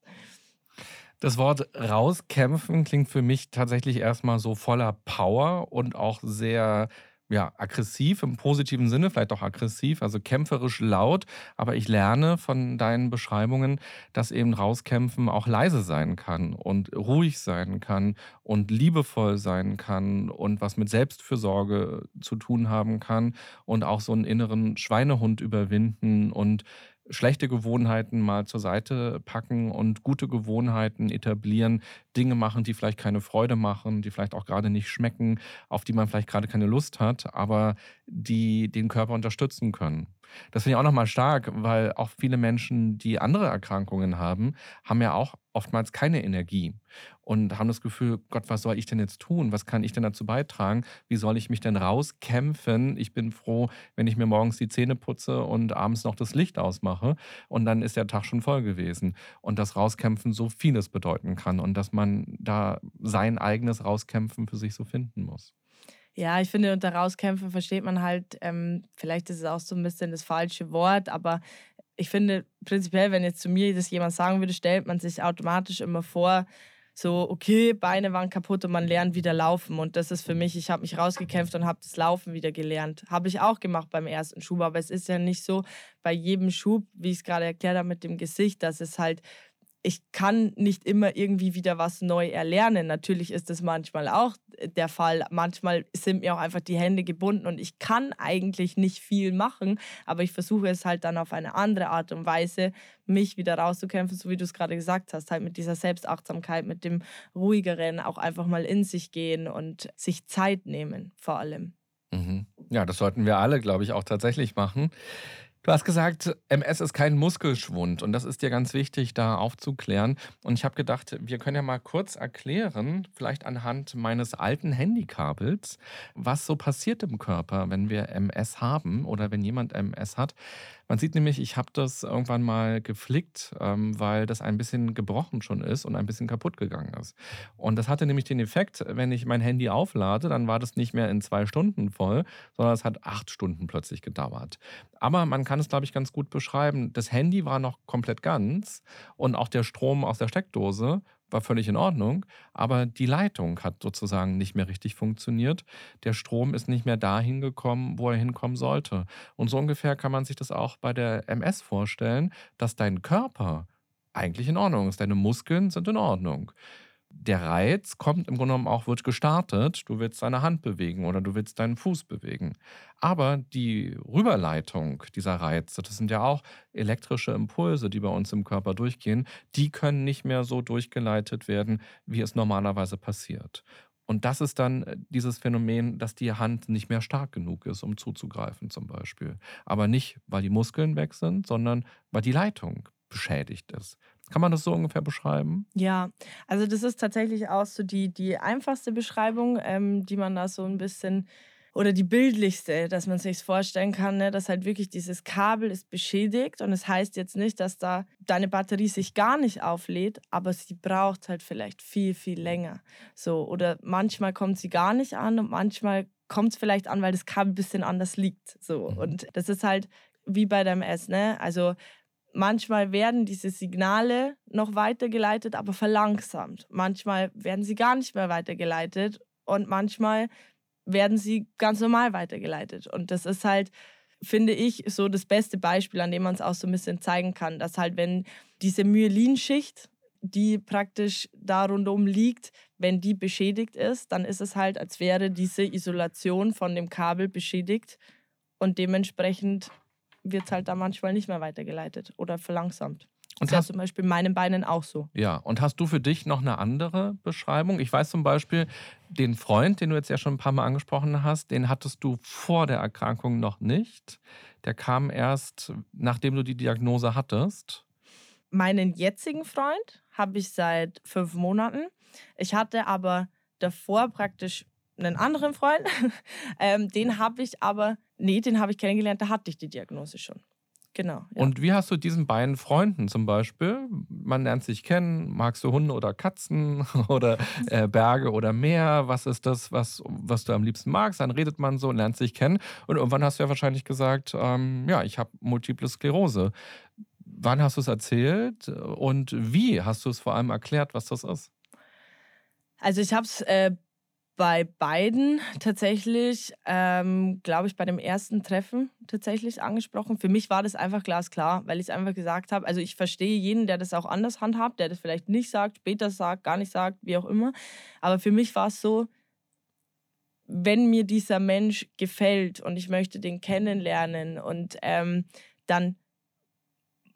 [SPEAKER 2] Das Wort rauskämpfen klingt für mich tatsächlich erstmal so voller Power und auch sehr ja, aggressiv im positiven Sinne, vielleicht auch aggressiv, also kämpferisch laut. Aber ich lerne von deinen Beschreibungen, dass eben rauskämpfen auch leise sein kann und ruhig sein kann und liebevoll sein kann und was mit Selbstfürsorge zu tun haben kann und auch so einen inneren Schweinehund überwinden und schlechte Gewohnheiten mal zur Seite packen und gute Gewohnheiten etablieren, Dinge machen, die vielleicht keine Freude machen, die vielleicht auch gerade nicht schmecken, auf die man vielleicht gerade keine Lust hat, aber die den Körper unterstützen können. Das finde ich auch nochmal stark, weil auch viele Menschen, die andere Erkrankungen haben, haben ja auch oftmals keine Energie und haben das Gefühl, Gott, was soll ich denn jetzt tun? Was kann ich denn dazu beitragen? Wie soll ich mich denn rauskämpfen? Ich bin froh, wenn ich mir morgens die Zähne putze und abends noch das Licht ausmache und dann ist der Tag schon voll gewesen. Und das Rauskämpfen so vieles bedeuten kann und dass man da sein eigenes Rauskämpfen für sich so finden muss.
[SPEAKER 1] Ja, ich finde, unter Rauskämpfen versteht man halt, ähm, vielleicht ist es auch so ein bisschen das falsche Wort, aber ich finde prinzipiell, wenn jetzt zu mir das jemand sagen würde, stellt man sich automatisch immer vor, so, okay, Beine waren kaputt und man lernt wieder laufen. Und das ist für mich, ich habe mich rausgekämpft und habe das Laufen wieder gelernt. Habe ich auch gemacht beim ersten Schub, aber es ist ja nicht so bei jedem Schub, wie ich es gerade erklärt habe mit dem Gesicht, dass es halt ich kann nicht immer irgendwie wieder was neu erlernen. Natürlich ist das manchmal auch der Fall. Manchmal sind mir auch einfach die Hände gebunden und ich kann eigentlich nicht viel machen, aber ich versuche es halt dann auf eine andere Art und Weise, mich wieder rauszukämpfen, so wie du es gerade gesagt hast, halt mit dieser Selbstachtsamkeit, mit dem ruhigeren, auch einfach mal in sich gehen und sich Zeit nehmen vor allem.
[SPEAKER 2] Mhm. Ja, das sollten wir alle, glaube ich, auch tatsächlich machen. Du hast gesagt, MS ist kein Muskelschwund und das ist dir ganz wichtig, da aufzuklären. Und ich habe gedacht, wir können ja mal kurz erklären, vielleicht anhand meines alten Handykabels, was so passiert im Körper, wenn wir MS haben oder wenn jemand MS hat. Man sieht nämlich, ich habe das irgendwann mal geflickt, ähm, weil das ein bisschen gebrochen schon ist und ein bisschen kaputt gegangen ist. Und das hatte nämlich den Effekt, wenn ich mein Handy auflade, dann war das nicht mehr in zwei Stunden voll, sondern es hat acht Stunden plötzlich gedauert. Aber man kann es, glaube ich, ganz gut beschreiben. Das Handy war noch komplett ganz und auch der Strom aus der Steckdose war völlig in Ordnung, aber die Leitung hat sozusagen nicht mehr richtig funktioniert. Der Strom ist nicht mehr dahin gekommen, wo er hinkommen sollte. Und so ungefähr kann man sich das auch bei der MS vorstellen, dass dein Körper eigentlich in Ordnung ist. Deine Muskeln sind in Ordnung der Reiz kommt im Grunde genommen auch, wird gestartet. Du willst deine Hand bewegen oder du willst deinen Fuß bewegen. Aber die Rüberleitung dieser Reize, das sind ja auch elektrische Impulse, die bei uns im Körper durchgehen, die können nicht mehr so durchgeleitet werden, wie es normalerweise passiert. Und das ist dann äh, dieses Phänomen, dass die Hand nicht mehr stark genug ist, um zuzugreifen zum Beispiel. Aber nicht, weil die Muskeln weg sind, sondern weil die Leitung beschädigt ist. Kann man das so ungefähr beschreiben?
[SPEAKER 1] Ja, also das ist tatsächlich auch so die, die einfachste Beschreibung, ähm, die man da so ein bisschen oder die bildlichste, dass man sich vorstellen kann, ne, dass halt wirklich dieses Kabel ist beschädigt und es das heißt jetzt nicht, dass da deine Batterie sich gar nicht auflädt, aber sie braucht halt vielleicht viel viel länger. So oder manchmal kommt sie gar nicht an und manchmal kommt es vielleicht an, weil das Kabel ein bisschen anders liegt. So mhm. und das ist halt wie bei deinem S, ne? Also Manchmal werden diese Signale noch weitergeleitet, aber verlangsamt. Manchmal werden sie gar nicht mehr weitergeleitet und manchmal werden sie ganz normal weitergeleitet. Und das ist halt, finde ich, so das beste Beispiel, an dem man es auch so ein bisschen zeigen kann, dass halt, wenn diese Myelinschicht, die praktisch da rundum liegt, wenn die beschädigt ist, dann ist es halt, als wäre diese Isolation von dem Kabel beschädigt und dementsprechend wird es halt da manchmal nicht mehr weitergeleitet oder verlangsamt. Und das ist ja zum Beispiel meinen Beinen auch so.
[SPEAKER 2] Ja, und hast du für dich noch eine andere Beschreibung? Ich weiß zum Beispiel, den Freund, den du jetzt ja schon ein paar Mal angesprochen hast, den hattest du vor der Erkrankung noch nicht. Der kam erst, nachdem du die Diagnose hattest.
[SPEAKER 1] Meinen jetzigen Freund habe ich seit fünf Monaten. Ich hatte aber davor praktisch einen anderen Freund. ähm, den habe ich aber, nee, den habe ich kennengelernt, da hatte ich die Diagnose schon. Genau.
[SPEAKER 2] Ja. Und wie hast du diesen beiden Freunden zum Beispiel? Man lernt sich kennen. Magst du Hunde oder Katzen oder äh, Berge oder Meer? Was ist das, was, was du am liebsten magst? Dann redet man so und lernt sich kennen. Und irgendwann hast du ja wahrscheinlich gesagt, ähm, ja, ich habe Multiple Sklerose. Wann hast du es erzählt und wie hast du es vor allem erklärt, was das ist?
[SPEAKER 1] Also ich habe es äh, bei beiden tatsächlich, ähm, glaube ich, bei dem ersten Treffen tatsächlich angesprochen. Für mich war das einfach glasklar, weil ich einfach gesagt habe, also ich verstehe jeden, der das auch anders handhabt, der das vielleicht nicht sagt, später sagt, gar nicht sagt, wie auch immer. Aber für mich war es so, wenn mir dieser Mensch gefällt und ich möchte den kennenlernen und ähm, dann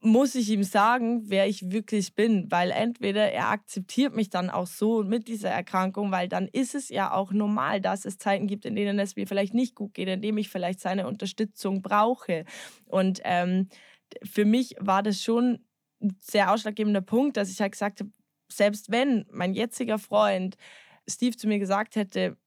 [SPEAKER 1] muss ich ihm sagen, wer ich wirklich bin, weil entweder er akzeptiert mich dann auch so mit dieser Erkrankung, weil dann ist es ja auch normal, dass es Zeiten gibt, in denen es mir vielleicht nicht gut geht, in denen ich vielleicht seine Unterstützung brauche. Und ähm, für mich war das schon ein sehr ausschlaggebender Punkt, dass ich halt gesagt habe, selbst wenn mein jetziger Freund Steve zu mir gesagt hätte,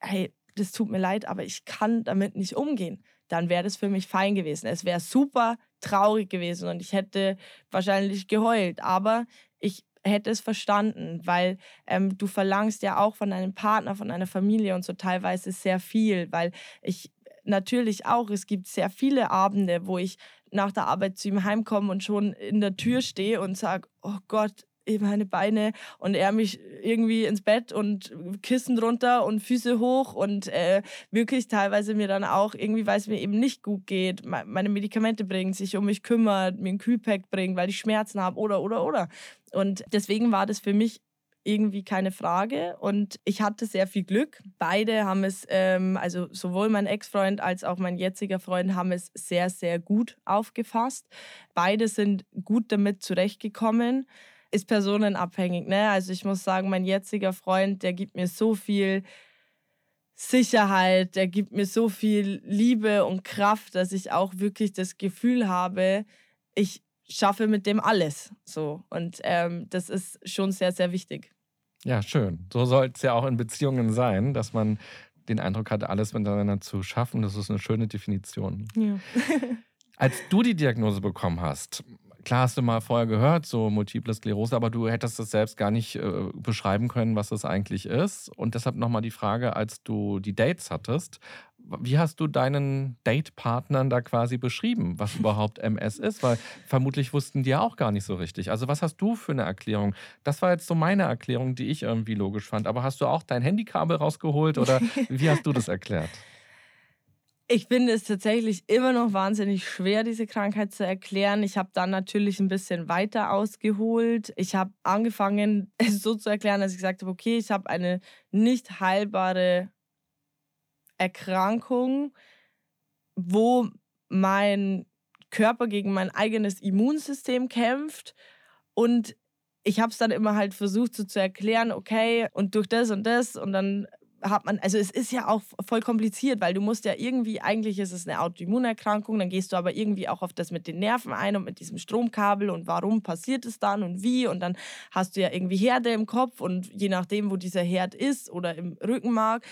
[SPEAKER 1] hey, das tut mir leid, aber ich kann damit nicht umgehen, dann wäre das für mich fein gewesen. Es wäre super traurig gewesen und ich hätte wahrscheinlich geheult, aber ich hätte es verstanden, weil ähm, du verlangst ja auch von deinem Partner, von deiner Familie und so teilweise sehr viel, weil ich natürlich auch, es gibt sehr viele Abende, wo ich nach der Arbeit zu ihm heimkomme und schon in der Tür stehe und sage, oh Gott, meine Beine und er mich irgendwie ins Bett und Kissen drunter und Füße hoch und äh, wirklich teilweise mir dann auch irgendwie, weil es mir eben nicht gut geht, meine Medikamente bringt, sich um mich kümmert, mir ein Kühlpack bringt, weil ich Schmerzen habe oder oder oder. Und deswegen war das für mich irgendwie keine Frage. Und ich hatte sehr viel Glück. Beide haben es, ähm, also sowohl mein Ex-Freund als auch mein jetziger Freund haben es sehr, sehr gut aufgefasst. Beide sind gut damit zurechtgekommen ist personenabhängig. Ne? Also ich muss sagen, mein jetziger Freund, der gibt mir so viel Sicherheit, der gibt mir so viel Liebe und Kraft, dass ich auch wirklich das Gefühl habe, ich schaffe mit dem alles. So. Und ähm, das ist schon sehr, sehr wichtig.
[SPEAKER 2] Ja, schön. So soll es ja auch in Beziehungen sein, dass man den Eindruck hat, alles miteinander zu schaffen. Das ist eine schöne Definition.
[SPEAKER 1] Ja.
[SPEAKER 2] Als du die Diagnose bekommen hast, klar hast du mal vorher gehört, so Multiple Sklerose, aber du hättest das selbst gar nicht äh, beschreiben können, was das eigentlich ist. Und deshalb nochmal die Frage, als du die Dates hattest, wie hast du deinen Date-Partnern da quasi beschrieben, was überhaupt MS ist? Weil vermutlich wussten die ja auch gar nicht so richtig. Also, was hast du für eine Erklärung? Das war jetzt so meine Erklärung, die ich irgendwie logisch fand. Aber hast du auch dein Handykabel rausgeholt oder wie hast du das erklärt?
[SPEAKER 1] Ich finde es tatsächlich immer noch wahnsinnig schwer, diese Krankheit zu erklären. Ich habe dann natürlich ein bisschen weiter ausgeholt. Ich habe angefangen, es so zu erklären, dass ich gesagt habe, okay, ich habe eine nicht heilbare Erkrankung, wo mein Körper gegen mein eigenes Immunsystem kämpft. Und ich habe es dann immer halt versucht so zu erklären, okay, und durch das und das und dann hat man, also es ist ja auch voll kompliziert, weil du musst ja irgendwie, eigentlich ist es eine Autoimmunerkrankung, dann gehst du aber irgendwie auch auf das mit den Nerven ein und mit diesem Stromkabel und warum passiert es dann und wie und dann hast du ja irgendwie Herde im Kopf und je nachdem, wo dieser Herd ist oder im Rückenmark,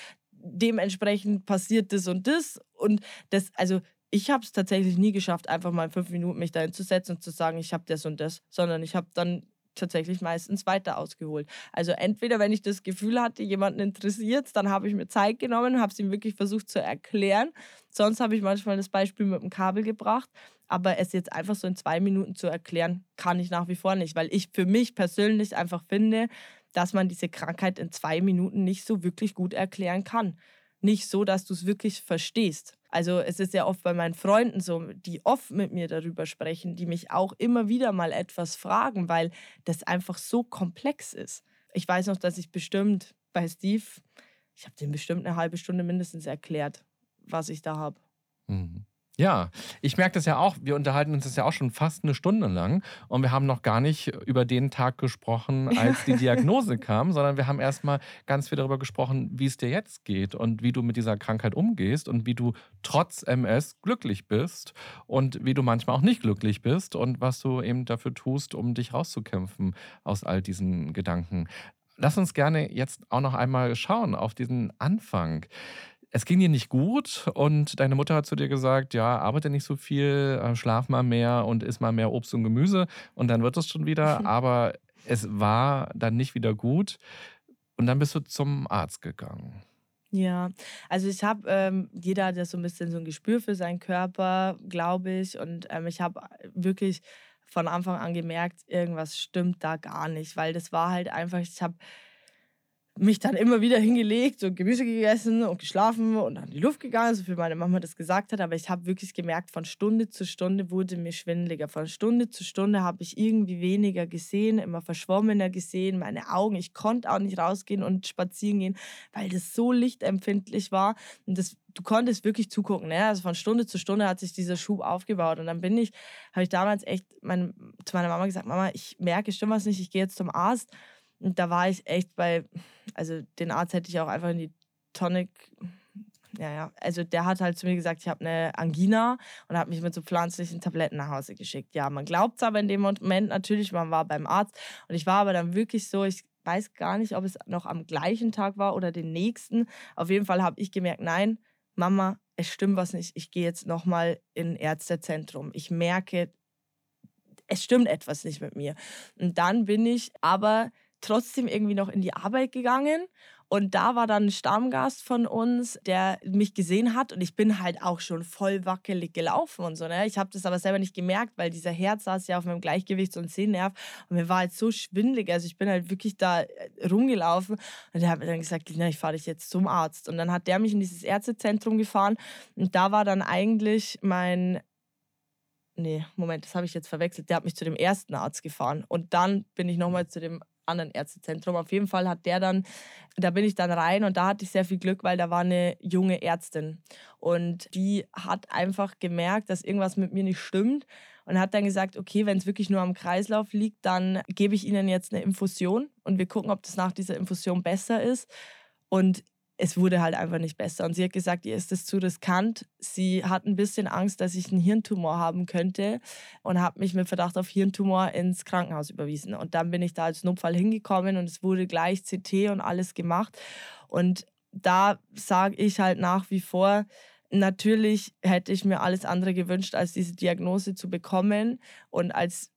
[SPEAKER 1] dementsprechend passiert das und das. Und das, also ich habe es tatsächlich nie geschafft, einfach mal in fünf Minuten mich da hinzusetzen und zu sagen, ich habe das und das, sondern ich habe dann tatsächlich meistens weiter ausgeholt. Also entweder, wenn ich das Gefühl hatte, jemanden interessiert, dann habe ich mir Zeit genommen, habe es ihm wirklich versucht zu erklären. Sonst habe ich manchmal das Beispiel mit dem Kabel gebracht. Aber es jetzt einfach so in zwei Minuten zu erklären, kann ich nach wie vor nicht, weil ich für mich persönlich einfach finde, dass man diese Krankheit in zwei Minuten nicht so wirklich gut erklären kann. Nicht so, dass du es wirklich verstehst. Also es ist ja oft bei meinen Freunden so, die oft mit mir darüber sprechen, die mich auch immer wieder mal etwas fragen, weil das einfach so komplex ist. Ich weiß noch, dass ich bestimmt bei Steve, ich habe dem bestimmt eine halbe Stunde mindestens erklärt, was ich da habe.
[SPEAKER 2] Mhm. Ja, ich merke das ja auch. Wir unterhalten uns das ja auch schon fast eine Stunde lang und wir haben noch gar nicht über den Tag gesprochen, als die Diagnose kam, sondern wir haben erstmal ganz viel darüber gesprochen, wie es dir jetzt geht und wie du mit dieser Krankheit umgehst und wie du trotz MS glücklich bist und wie du manchmal auch nicht glücklich bist und was du eben dafür tust, um dich rauszukämpfen aus all diesen Gedanken. Lass uns gerne jetzt auch noch einmal schauen auf diesen Anfang es ging dir nicht gut und deine Mutter hat zu dir gesagt, ja, arbeite nicht so viel, äh, schlaf mal mehr und iss mal mehr Obst und Gemüse und dann wird es schon wieder. Aber es war dann nicht wieder gut und dann bist du zum Arzt gegangen.
[SPEAKER 1] Ja, also ich habe, ähm, jeder hat ja so ein bisschen so ein Gespür für seinen Körper, glaube ich. Und ähm, ich habe wirklich von Anfang an gemerkt, irgendwas stimmt da gar nicht, weil das war halt einfach, ich habe mich dann immer wieder hingelegt und Gemüse gegessen und geschlafen und an die Luft gegangen, so wie meine Mama das gesagt hat. Aber ich habe wirklich gemerkt, von Stunde zu Stunde wurde mir schwindeliger. Von Stunde zu Stunde habe ich irgendwie weniger gesehen, immer verschwommener gesehen. Meine Augen, ich konnte auch nicht rausgehen und spazieren gehen, weil das so lichtempfindlich war. Und das, du konntest wirklich zugucken. Ne? Also von Stunde zu Stunde hat sich dieser Schub aufgebaut. Und dann bin ich, habe ich damals echt mein, zu meiner Mama gesagt, Mama, ich merke, stimmt was nicht, ich gehe jetzt zum Arzt. Und da war ich echt bei, also den Arzt hätte ich auch einfach in die Tonic, ja, ja, also der hat halt zu mir gesagt, ich habe eine Angina und hat mich mit so pflanzlichen Tabletten nach Hause geschickt. Ja, man glaubt es aber in dem Moment natürlich, man war beim Arzt und ich war aber dann wirklich so, ich weiß gar nicht, ob es noch am gleichen Tag war oder den nächsten. Auf jeden Fall habe ich gemerkt, nein, Mama, es stimmt was nicht. Ich gehe jetzt nochmal in Ärztezentrum. Ich merke, es stimmt etwas nicht mit mir. Und dann bin ich aber trotzdem irgendwie noch in die Arbeit gegangen. Und da war dann ein Stammgast von uns, der mich gesehen hat. Und ich bin halt auch schon voll wackelig gelaufen und so. Ne? Ich habe das aber selber nicht gemerkt, weil dieser Herz saß ja auf meinem Gleichgewichts- und Sehnerv. Und mir war halt so schwindelig. Also ich bin halt wirklich da äh, rumgelaufen. Und der hat mir dann gesagt, Lina, ich fahre dich jetzt zum Arzt. Und dann hat der mich in dieses Ärztezentrum gefahren. Und da war dann eigentlich mein Nee, Moment, das habe ich jetzt verwechselt. Der hat mich zu dem ersten Arzt gefahren. Und dann bin ich nochmal zu dem anderen Ärztezentrum. Auf jeden Fall hat der dann, da bin ich dann rein und da hatte ich sehr viel Glück, weil da war eine junge Ärztin und die hat einfach gemerkt, dass irgendwas mit mir nicht stimmt und hat dann gesagt, okay, wenn es wirklich nur am Kreislauf liegt, dann gebe ich Ihnen jetzt eine Infusion und wir gucken, ob das nach dieser Infusion besser ist. Und es wurde halt einfach nicht besser. Und sie hat gesagt, ihr ist das zu riskant. Sie hat ein bisschen Angst, dass ich einen Hirntumor haben könnte und hat mich mit Verdacht auf Hirntumor ins Krankenhaus überwiesen. Und dann bin ich da als Notfall hingekommen und es wurde gleich CT und alles gemacht. Und da sage ich halt nach wie vor, natürlich hätte ich mir alles andere gewünscht, als diese Diagnose zu bekommen und als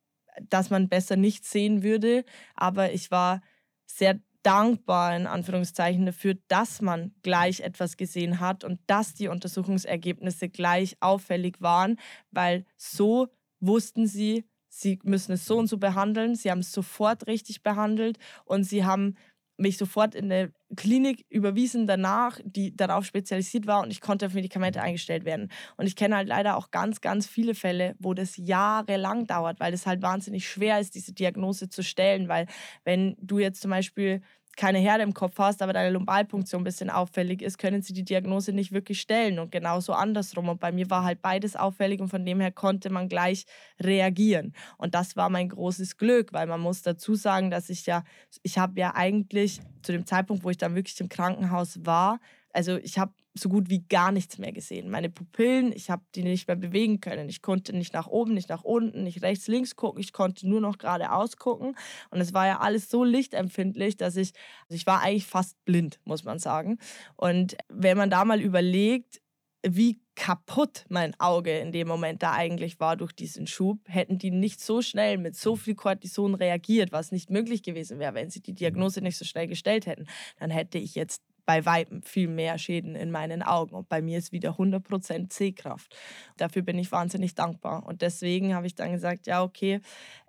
[SPEAKER 1] dass man besser nicht sehen würde. Aber ich war sehr dankbar in Anführungszeichen dafür, dass man gleich etwas gesehen hat und dass die Untersuchungsergebnisse gleich auffällig waren, weil so wussten sie, sie müssen es so und so behandeln. Sie haben es sofort richtig behandelt und sie haben mich sofort in eine Klinik überwiesen danach, die darauf spezialisiert war und ich konnte auf Medikamente eingestellt werden. Und ich kenne halt leider auch ganz, ganz viele Fälle, wo das jahrelang dauert, weil es halt wahnsinnig schwer ist, diese Diagnose zu stellen, weil wenn du jetzt zum Beispiel keine Herde im Kopf hast, aber deine Lumbalpunktion ein bisschen auffällig ist, können sie die Diagnose nicht wirklich stellen und genauso andersrum. Und bei mir war halt beides auffällig und von dem her konnte man gleich reagieren. Und das war mein großes Glück, weil man muss dazu sagen, dass ich ja, ich habe ja eigentlich zu dem Zeitpunkt, wo ich dann wirklich im Krankenhaus war, also ich habe so gut wie gar nichts mehr gesehen. Meine Pupillen, ich habe die nicht mehr bewegen können. Ich konnte nicht nach oben, nicht nach unten, nicht rechts, links gucken. Ich konnte nur noch geradeaus gucken. Und es war ja alles so lichtempfindlich, dass ich, also ich war eigentlich fast blind, muss man sagen. Und wenn man da mal überlegt, wie kaputt mein Auge in dem Moment da eigentlich war durch diesen Schub, hätten die nicht so schnell mit so viel Cortison reagiert, was nicht möglich gewesen wäre, wenn sie die Diagnose nicht so schnell gestellt hätten, dann hätte ich jetzt bei Weitem viel mehr Schäden in meinen Augen. Und bei mir ist wieder 100% Sehkraft. Dafür bin ich wahnsinnig dankbar. Und deswegen habe ich dann gesagt, ja, okay,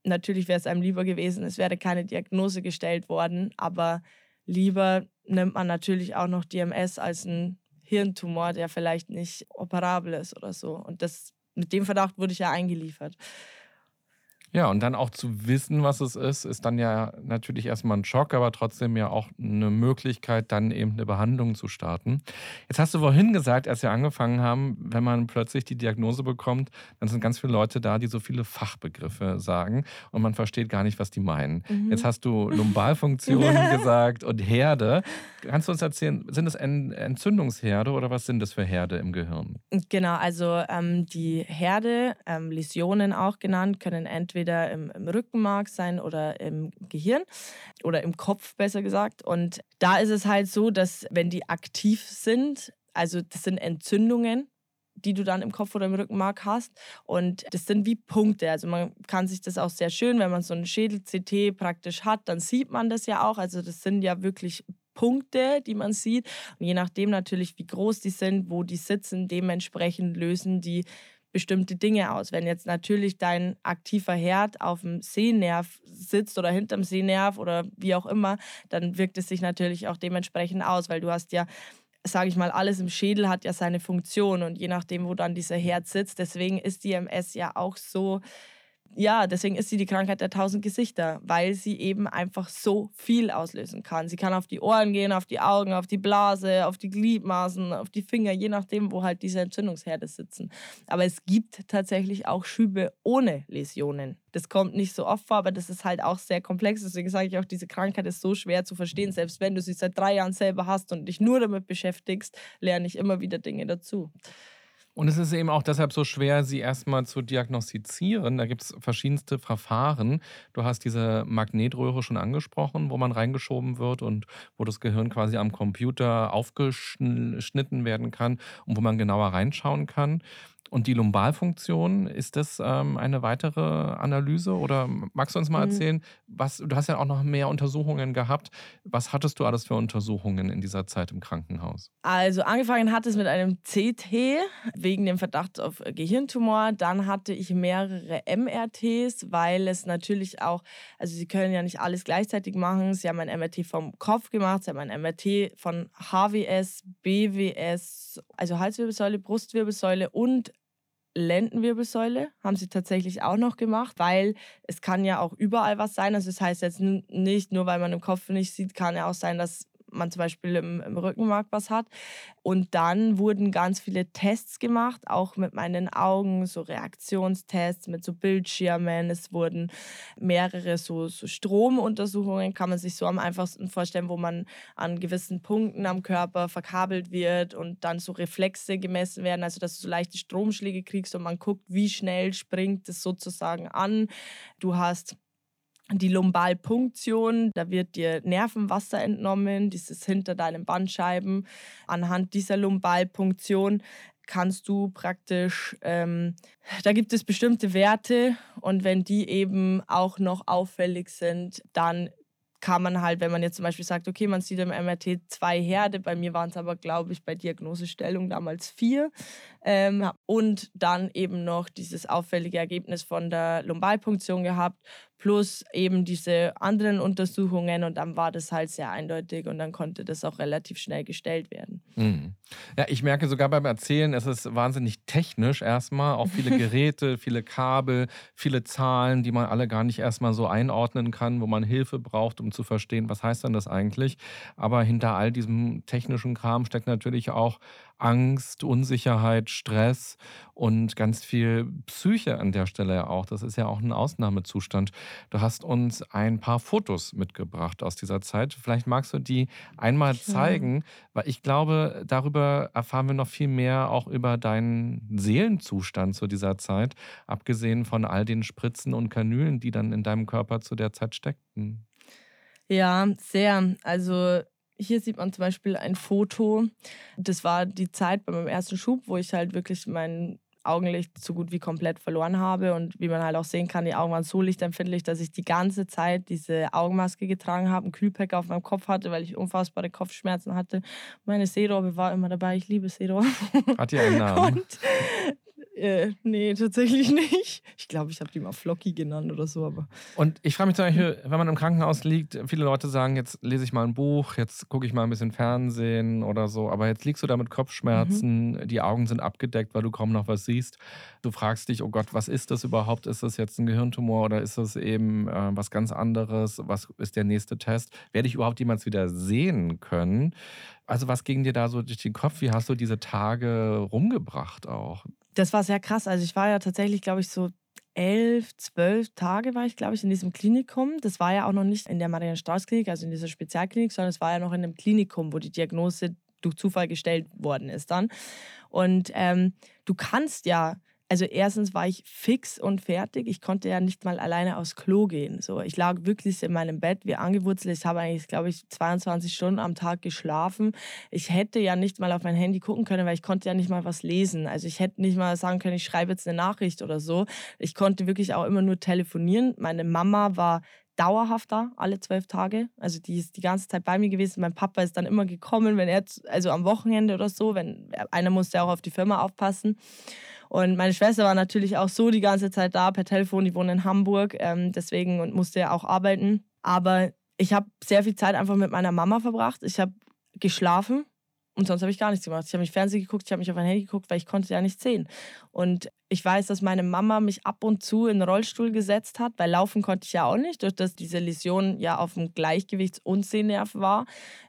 [SPEAKER 1] natürlich wäre es einem lieber gewesen, es wäre keine Diagnose gestellt worden, aber lieber nimmt man natürlich auch noch DMS als einen Hirntumor, der vielleicht nicht operabel ist oder so. Und das, mit dem Verdacht wurde ich ja eingeliefert.
[SPEAKER 2] Ja, und dann auch zu wissen, was es ist, ist dann ja natürlich erstmal ein Schock, aber trotzdem ja auch eine Möglichkeit, dann eben eine Behandlung zu starten. Jetzt hast du vorhin gesagt, als wir angefangen haben, wenn man plötzlich die Diagnose bekommt, dann sind ganz viele Leute da, die so viele Fachbegriffe sagen und man versteht gar nicht, was die meinen. Mhm. Jetzt hast du Lumbalfunktion gesagt und Herde. Kannst du uns erzählen, sind es Entzündungsherde oder was sind das für Herde im Gehirn?
[SPEAKER 1] Genau, also ähm, die Herde, ähm, Läsionen auch genannt, können entweder entweder im, im Rückenmark sein oder im Gehirn oder im Kopf besser gesagt. Und da ist es halt so, dass wenn die aktiv sind, also das sind Entzündungen, die du dann im Kopf oder im Rückenmark hast. Und das sind wie Punkte. Also man kann sich das auch sehr schön, wenn man so einen Schädel-CT praktisch hat, dann sieht man das ja auch. Also das sind ja wirklich Punkte, die man sieht. Und je nachdem natürlich, wie groß die sind, wo die sitzen, dementsprechend lösen die bestimmte Dinge aus. Wenn jetzt natürlich dein aktiver Herd auf dem Sehnerv sitzt oder hinterm Sehnerv oder wie auch immer, dann wirkt es sich natürlich auch dementsprechend aus, weil du hast ja sage ich mal, alles im Schädel hat ja seine Funktion und je nachdem, wo dann dieser Herd sitzt, deswegen ist die MS ja auch so ja, deswegen ist sie die Krankheit der tausend Gesichter, weil sie eben einfach so viel auslösen kann. Sie kann auf die Ohren gehen, auf die Augen, auf die Blase, auf die Gliedmaßen, auf die Finger, je nachdem, wo halt diese Entzündungsherde sitzen. Aber es gibt tatsächlich auch Schübe ohne Läsionen. Das kommt nicht so oft vor, aber das ist halt auch sehr komplex. Deswegen sage ich auch, diese Krankheit ist so schwer zu verstehen. Selbst wenn du sie seit drei Jahren selber hast und dich nur damit beschäftigst, lerne ich immer wieder Dinge dazu.
[SPEAKER 2] Und es ist eben auch deshalb so schwer, sie erstmal zu diagnostizieren. Da gibt es verschiedenste Verfahren. Du hast diese Magnetröhre schon angesprochen, wo man reingeschoben wird und wo das Gehirn quasi am Computer aufgeschnitten werden kann und wo man genauer reinschauen kann. Und die Lumbalfunktion, ist das ähm, eine weitere Analyse? Oder magst du uns mal mhm. erzählen, was, du hast ja auch noch mehr Untersuchungen gehabt. Was hattest du alles für Untersuchungen in dieser Zeit im Krankenhaus?
[SPEAKER 1] Also angefangen hat es mit einem CT wegen dem Verdacht auf Gehirntumor. Dann hatte ich mehrere MRTs, weil es natürlich auch, also sie können ja nicht alles gleichzeitig machen. Sie haben ein MRT vom Kopf gemacht, sie haben ein MRT von HWS, BWS, also Halswirbelsäule, Brustwirbelsäule und Lendenwirbelsäule haben sie tatsächlich auch noch gemacht, weil es kann ja auch überall was sein. Also das heißt jetzt nicht nur, weil man im Kopf nicht sieht, kann ja auch sein, dass man zum Beispiel im, im Rückenmark was hat. Und dann wurden ganz viele Tests gemacht, auch mit meinen Augen, so Reaktionstests mit so Bildschirmen. Es wurden mehrere so, so Stromuntersuchungen, kann man sich so am einfachsten vorstellen, wo man an gewissen Punkten am Körper verkabelt wird und dann so Reflexe gemessen werden, also dass du so leichte Stromschläge kriegst und man guckt, wie schnell springt es sozusagen an. Du hast die Lumbalpunktion, da wird dir Nervenwasser entnommen, dieses hinter deinen Bandscheiben. Anhand dieser Lumbalpunktion kannst du praktisch, ähm, da gibt es bestimmte Werte und wenn die eben auch noch auffällig sind, dann kann man halt, wenn man jetzt zum Beispiel sagt, okay, man sieht im MRT zwei Herde, bei mir waren es aber, glaube ich, bei Diagnosestellung damals vier. Ähm, und dann eben noch dieses auffällige Ergebnis von der Lumbalpunktion gehabt, plus eben diese anderen Untersuchungen und dann war das halt sehr eindeutig und dann konnte das auch relativ schnell gestellt werden.
[SPEAKER 2] Mhm. Ja, ich merke sogar beim Erzählen, es ist wahnsinnig technisch erstmal, auch viele Geräte, viele Kabel, viele Zahlen, die man alle gar nicht erstmal so einordnen kann, wo man Hilfe braucht, um zu verstehen, was heißt denn das eigentlich. Aber hinter all diesem technischen Kram steckt natürlich auch Angst, Unsicherheit, Stress und ganz viel Psyche an der Stelle auch. Das ist ja auch ein Ausnahmezustand. Du hast uns ein paar Fotos mitgebracht aus dieser Zeit. Vielleicht magst du die einmal zeigen, weil ich glaube, darüber erfahren wir noch viel mehr auch über deinen Seelenzustand zu dieser Zeit, abgesehen von all den Spritzen und Kanülen, die dann in deinem Körper zu der Zeit steckten.
[SPEAKER 1] Ja, sehr. Also hier sieht man zum Beispiel ein Foto. Das war die Zeit bei meinem ersten Schub, wo ich halt wirklich mein Augenlicht so gut wie komplett verloren habe. Und wie man halt auch sehen kann, die Augen waren so lichtempfindlich, dass ich die ganze Zeit diese Augenmaske getragen habe, einen Kühlpack auf meinem Kopf hatte, weil ich unfassbare Kopfschmerzen hatte. Meine Seerobbe war immer dabei. Ich liebe Seerobbe.
[SPEAKER 2] Hat die einen Namen? Und
[SPEAKER 1] äh, nee, tatsächlich nicht. Ich glaube, ich habe die mal Flocky genannt oder so. Aber
[SPEAKER 2] und ich frage mich zum Beispiel, wenn man im Krankenhaus liegt, viele Leute sagen, jetzt lese ich mal ein Buch, jetzt gucke ich mal ein bisschen Fernsehen oder so, aber jetzt liegst du da mit Kopfschmerzen, mhm. die Augen sind abgedeckt, weil du kaum noch was siehst. Du fragst dich, oh Gott, was ist das überhaupt? Ist das jetzt ein Gehirntumor oder ist das eben äh, was ganz anderes? Was ist der nächste Test? Werde ich überhaupt jemals wieder sehen können? Also was ging dir da so durch den Kopf? Wie hast du diese Tage rumgebracht auch?
[SPEAKER 1] Das war sehr krass. Also ich war ja tatsächlich, glaube ich, so elf, zwölf Tage war ich, glaube ich, in diesem Klinikum. Das war ja auch noch nicht in der Marianne-Strauß-Klinik, also in dieser Spezialklinik, sondern es war ja noch in einem Klinikum, wo die Diagnose durch Zufall gestellt worden ist dann. Und ähm, du kannst ja also erstens war ich fix und fertig. Ich konnte ja nicht mal alleine aufs Klo gehen. So, ich lag wirklich in meinem Bett wie angewurzelt. Ich habe eigentlich, glaube ich, 22 Stunden am Tag geschlafen. Ich hätte ja nicht mal auf mein Handy gucken können, weil ich konnte ja nicht mal was lesen. Also ich hätte nicht mal sagen können, ich schreibe jetzt eine Nachricht oder so. Ich konnte wirklich auch immer nur telefonieren. Meine Mama war dauerhaft da, alle zwölf Tage. Also die ist die ganze Zeit bei mir gewesen. Mein Papa ist dann immer gekommen, wenn er, also am Wochenende oder so, wenn einer musste auch auf die Firma aufpassen. Und meine Schwester war natürlich auch so die ganze Zeit da per Telefon. Die wohnt in Hamburg, ähm, deswegen und musste ja auch arbeiten. Aber ich habe sehr viel Zeit einfach mit meiner Mama verbracht. Ich habe geschlafen und sonst habe ich gar nichts gemacht. Ich habe mich Fernsehen geguckt, ich habe mich auf mein Handy geguckt, weil ich konnte ja nicht sehen. Und ich weiß, dass meine Mama mich ab und zu in den Rollstuhl gesetzt hat, weil laufen konnte ich ja auch nicht. Durch dass diese Läsion ja auf dem Gleichgewichts- und Sehnerv war,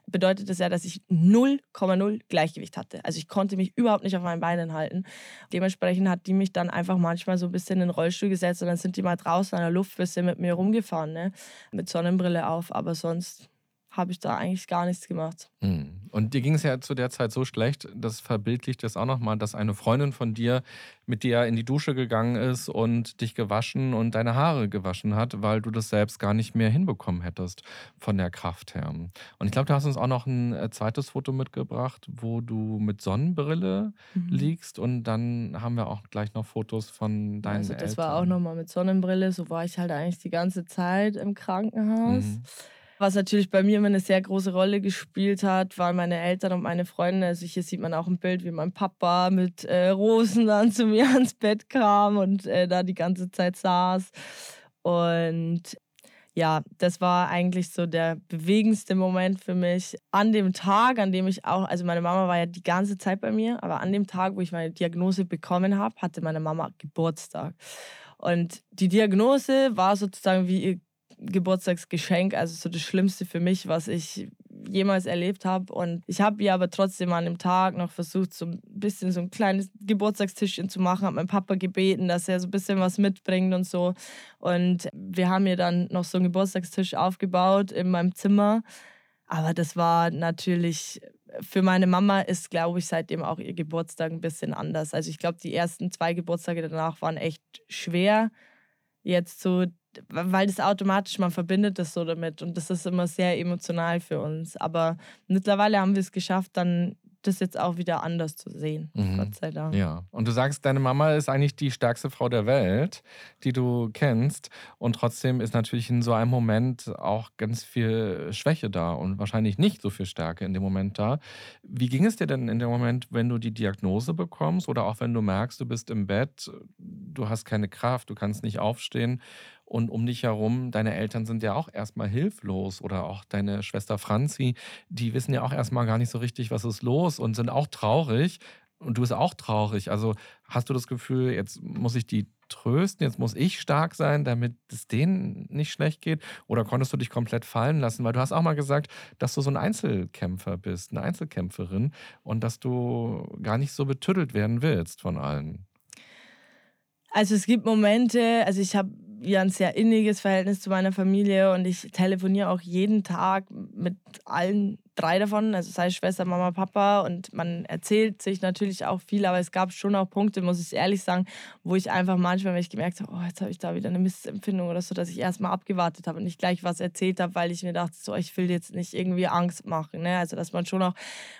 [SPEAKER 1] bedeutet das ja, dass ich 0,0 Gleichgewicht hatte. Also ich konnte mich überhaupt nicht auf meinen Beinen halten. Dementsprechend hat die mich dann einfach manchmal so ein bisschen in den Rollstuhl gesetzt und dann sind die mal draußen an der Luft ein bisschen mit mir rumgefahren, ne? mit Sonnenbrille auf. Aber sonst habe ich da eigentlich gar nichts gemacht.
[SPEAKER 2] Hm. Und dir ging es ja zu der Zeit so schlecht, das verbildlicht das auch nochmal, dass eine Freundin von dir mit dir in die Dusche gegangen ist und dich gewaschen und deine Haare gewaschen hat, weil du das selbst gar nicht mehr hinbekommen hättest von der Kraft her. Und ich glaube, du hast uns auch noch ein äh, zweites Foto mitgebracht, wo du mit Sonnenbrille mhm. liegst und dann haben wir auch gleich noch Fotos von deinen also
[SPEAKER 1] das
[SPEAKER 2] Eltern.
[SPEAKER 1] war auch nochmal mit Sonnenbrille, so war ich halt eigentlich die ganze Zeit im Krankenhaus. Mhm. Was natürlich bei mir immer eine sehr große Rolle gespielt hat, waren meine Eltern und meine Freunde. Also hier sieht man auch ein Bild, wie mein Papa mit äh, Rosen dann zu mir ans Bett kam und äh, da die ganze Zeit saß. Und ja, das war eigentlich so der bewegendste Moment für mich. An dem Tag, an dem ich auch, also meine Mama war ja die ganze Zeit bei mir, aber an dem Tag, wo ich meine Diagnose bekommen habe, hatte meine Mama Geburtstag. Und die Diagnose war sozusagen wie ihr Geburtstagsgeschenk, also so das Schlimmste für mich, was ich jemals erlebt habe. Und ich habe ihr aber trotzdem an dem Tag noch versucht, so ein bisschen so ein kleines Geburtstagstischchen zu machen. Habe meinen Papa gebeten, dass er so ein bisschen was mitbringt und so. Und wir haben ihr dann noch so einen Geburtstagstisch aufgebaut in meinem Zimmer. Aber das war natürlich für meine Mama ist, glaube ich, seitdem auch ihr Geburtstag ein bisschen anders. Also ich glaube, die ersten zwei Geburtstage danach waren echt schwer. Jetzt so, weil das automatisch, man verbindet das so damit und das ist immer sehr emotional für uns. Aber mittlerweile haben wir es geschafft, dann das jetzt auch wieder anders zu sehen. Mhm. Gott sei Dank.
[SPEAKER 2] Ja. Und du sagst, deine Mama ist eigentlich die stärkste Frau der Welt, die du kennst. Und trotzdem ist natürlich in so einem Moment auch ganz viel Schwäche da und wahrscheinlich nicht so viel Stärke in dem Moment da. Wie ging es dir denn in dem Moment, wenn du die Diagnose bekommst oder auch wenn du merkst, du bist im Bett, du hast keine Kraft, du kannst nicht aufstehen und um dich herum, deine Eltern sind ja auch erstmal hilflos oder auch deine Schwester Franzi, die wissen ja auch erstmal gar nicht so richtig, was ist los und sind auch traurig. Und du bist auch traurig. Also hast du das Gefühl, jetzt muss ich die trösten, jetzt muss ich stark sein, damit es denen nicht schlecht geht? Oder konntest du dich komplett fallen lassen? Weil du hast auch mal gesagt, dass du so ein Einzelkämpfer bist, eine Einzelkämpferin und dass du gar nicht so betüttelt werden willst von allen.
[SPEAKER 1] Also es gibt Momente, also ich habe ja ein sehr inniges Verhältnis zu meiner Familie und ich telefoniere auch jeden Tag mit allen drei davon, also sei Schwester, Mama, Papa und man erzählt sich natürlich auch viel, aber es gab schon auch Punkte, muss ich ehrlich sagen, wo ich einfach manchmal, wenn ich gemerkt habe, oh, jetzt habe ich da wieder eine Missempfindung oder so, dass ich erstmal abgewartet habe und nicht gleich was erzählt habe, weil ich mir dachte, so, ich will jetzt nicht irgendwie Angst machen. Ne? Also, dass man schon auch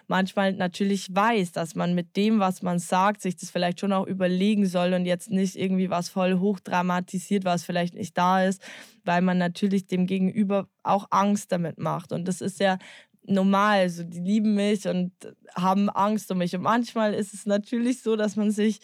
[SPEAKER 1] manchmal natürlich weiß, dass man mit dem, was man sagt, sich das vielleicht schon auch überlegen soll und jetzt nicht irgendwie was voll hochdramatisiert, was vielleicht nicht da ist, weil man natürlich dem Gegenüber auch Angst damit macht. Und das ist ja normal. Also die lieben mich und haben Angst um mich. Und manchmal ist es natürlich so, dass man sich,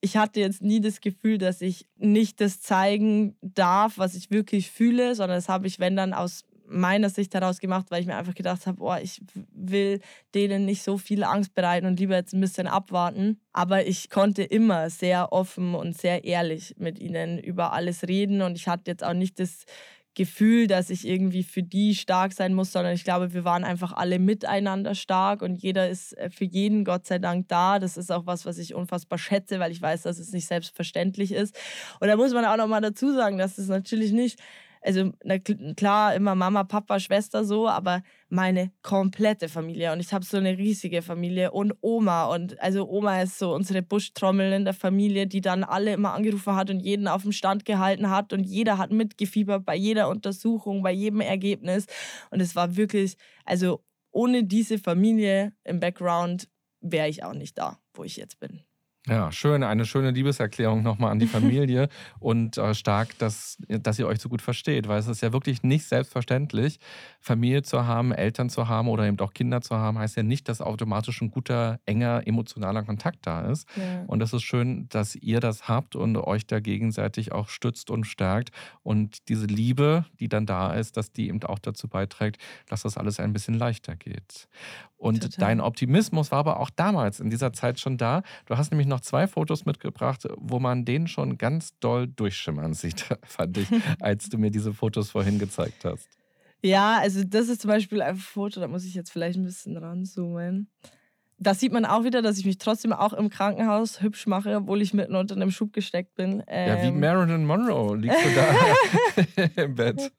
[SPEAKER 1] ich hatte jetzt nie das Gefühl, dass ich nicht das zeigen darf, was ich wirklich fühle, sondern das habe ich, wenn dann aus meiner Sicht heraus gemacht, weil ich mir einfach gedacht habe, oh, ich will denen nicht so viel Angst bereiten und lieber jetzt ein bisschen abwarten. Aber ich konnte immer sehr offen und sehr ehrlich mit ihnen über alles reden und ich hatte jetzt auch nicht das Gefühl, dass ich irgendwie für die stark sein muss, sondern ich glaube, wir waren einfach alle miteinander stark und jeder ist äh, für jeden Gott sei Dank da. Das ist auch was, was ich unfassbar schätze, weil ich weiß, dass es nicht selbstverständlich ist. Und da muss man auch noch mal dazu sagen, dass es natürlich nicht also na, klar, immer Mama, Papa, Schwester so, aber meine komplette Familie. Und ich habe so eine riesige Familie und Oma. Und also Oma ist so unsere Buschtrommel in der Familie, die dann alle immer angerufen hat und jeden auf dem Stand gehalten hat. Und jeder hat mitgefiebert bei jeder Untersuchung, bei jedem Ergebnis. Und es war wirklich, also ohne diese Familie im Background wäre ich auch nicht da, wo ich jetzt bin.
[SPEAKER 2] Ja, schön. Eine schöne Liebeserklärung nochmal an die Familie und äh, stark, dass, dass ihr euch so gut versteht, weil es ist ja wirklich nicht selbstverständlich, Familie zu haben, Eltern zu haben oder eben auch Kinder zu haben, heißt ja nicht, dass automatisch ein guter, enger, emotionaler Kontakt da ist. Ja. Und es ist schön, dass ihr das habt und euch da gegenseitig auch stützt und stärkt. Und diese Liebe, die dann da ist, dass die eben auch dazu beiträgt, dass das alles ein bisschen leichter geht. Und Total. dein Optimismus war aber auch damals in dieser Zeit schon da. Du hast nämlich noch zwei Fotos mitgebracht, wo man den schon ganz doll durchschimmern sieht, fand ich, als du mir diese Fotos vorhin gezeigt hast.
[SPEAKER 1] Ja, also das ist zum Beispiel ein Foto, da muss ich jetzt vielleicht ein bisschen ranzoomen da sieht man auch wieder, dass ich mich trotzdem auch im Krankenhaus hübsch mache, obwohl ich mitten unter einem Schub gesteckt bin.
[SPEAKER 2] Ähm, ja, wie ähm, Marilyn Monroe liegst du da im Bett.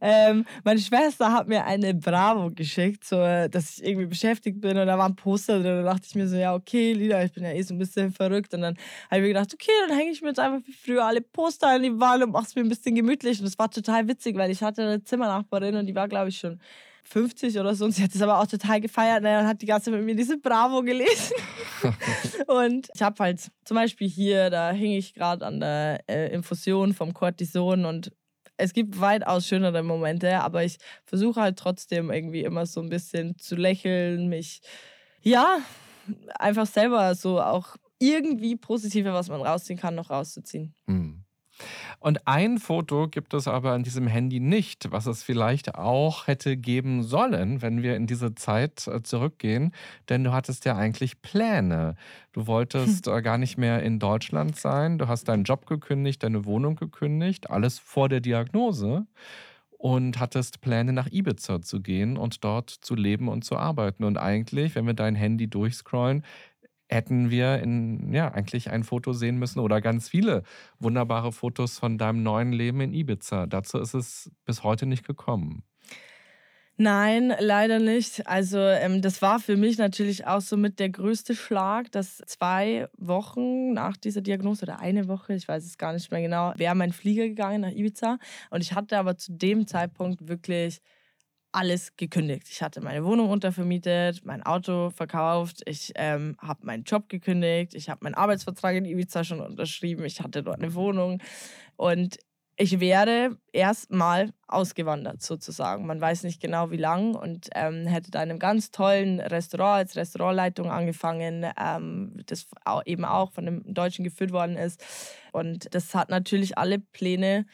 [SPEAKER 1] Ähm, meine Schwester hat mir eine Bravo geschickt, so, dass ich irgendwie beschäftigt bin und da war ein Poster drin. Da dachte ich mir so, ja, okay, Lida, ich bin ja eh so ein bisschen verrückt. Und dann habe ich mir gedacht, okay, dann hänge ich mir jetzt einfach wie früher alle Poster in die Wand und mache es mir ein bisschen gemütlich. Und das war total witzig, weil ich hatte eine Zimmernachbarin und die war, glaube ich, schon 50 oder so. Und sie hat es aber auch total gefeiert ne, und hat die ganze Zeit mit mir diese Bravo gelesen. und ich habe halt zum Beispiel hier, da hing ich gerade an der äh, Infusion vom Cortison und es gibt weitaus schönere Momente, aber ich versuche halt trotzdem irgendwie immer so ein bisschen zu lächeln, mich, ja, einfach selber so auch irgendwie Positive, was man rausziehen kann, noch rauszuziehen. Mhm.
[SPEAKER 2] Und ein Foto gibt es aber an diesem Handy nicht, was es vielleicht auch hätte geben sollen, wenn wir in diese Zeit äh, zurückgehen. Denn du hattest ja eigentlich Pläne. Du wolltest hm. gar nicht mehr in Deutschland sein. Du hast deinen Job gekündigt, deine Wohnung gekündigt, alles vor der Diagnose. und hattest Pläne nach Ibiza zu gehen und dort zu leben und zu arbeiten. Und eigentlich, wenn wir dein Handy durchscrollen, hätten wir in, ja, eigentlich ein Foto sehen müssen oder ganz viele wunderbare Fotos von deinem neuen Leben in Ibiza. Dazu ist es bis heute nicht gekommen.
[SPEAKER 1] Nein, leider nicht. Also ähm, das war für mich natürlich auch so mit der größte Schlag, dass zwei Wochen nach dieser Diagnose oder eine Woche, ich weiß es gar nicht mehr genau, wäre mein Flieger gegangen nach Ibiza. Und ich hatte aber zu dem Zeitpunkt wirklich alles gekündigt. Ich hatte meine Wohnung untervermietet, mein Auto verkauft, ich ähm, habe meinen Job gekündigt, ich habe meinen Arbeitsvertrag in Ibiza schon unterschrieben, ich hatte dort eine Wohnung und ich wäre erstmal ausgewandert sozusagen. Man weiß nicht genau wie lang und ähm, hätte da in einem ganz tollen Restaurant als Restaurantleitung angefangen, ähm, das eben auch von einem Deutschen geführt worden ist. Und das hat natürlich alle Pläne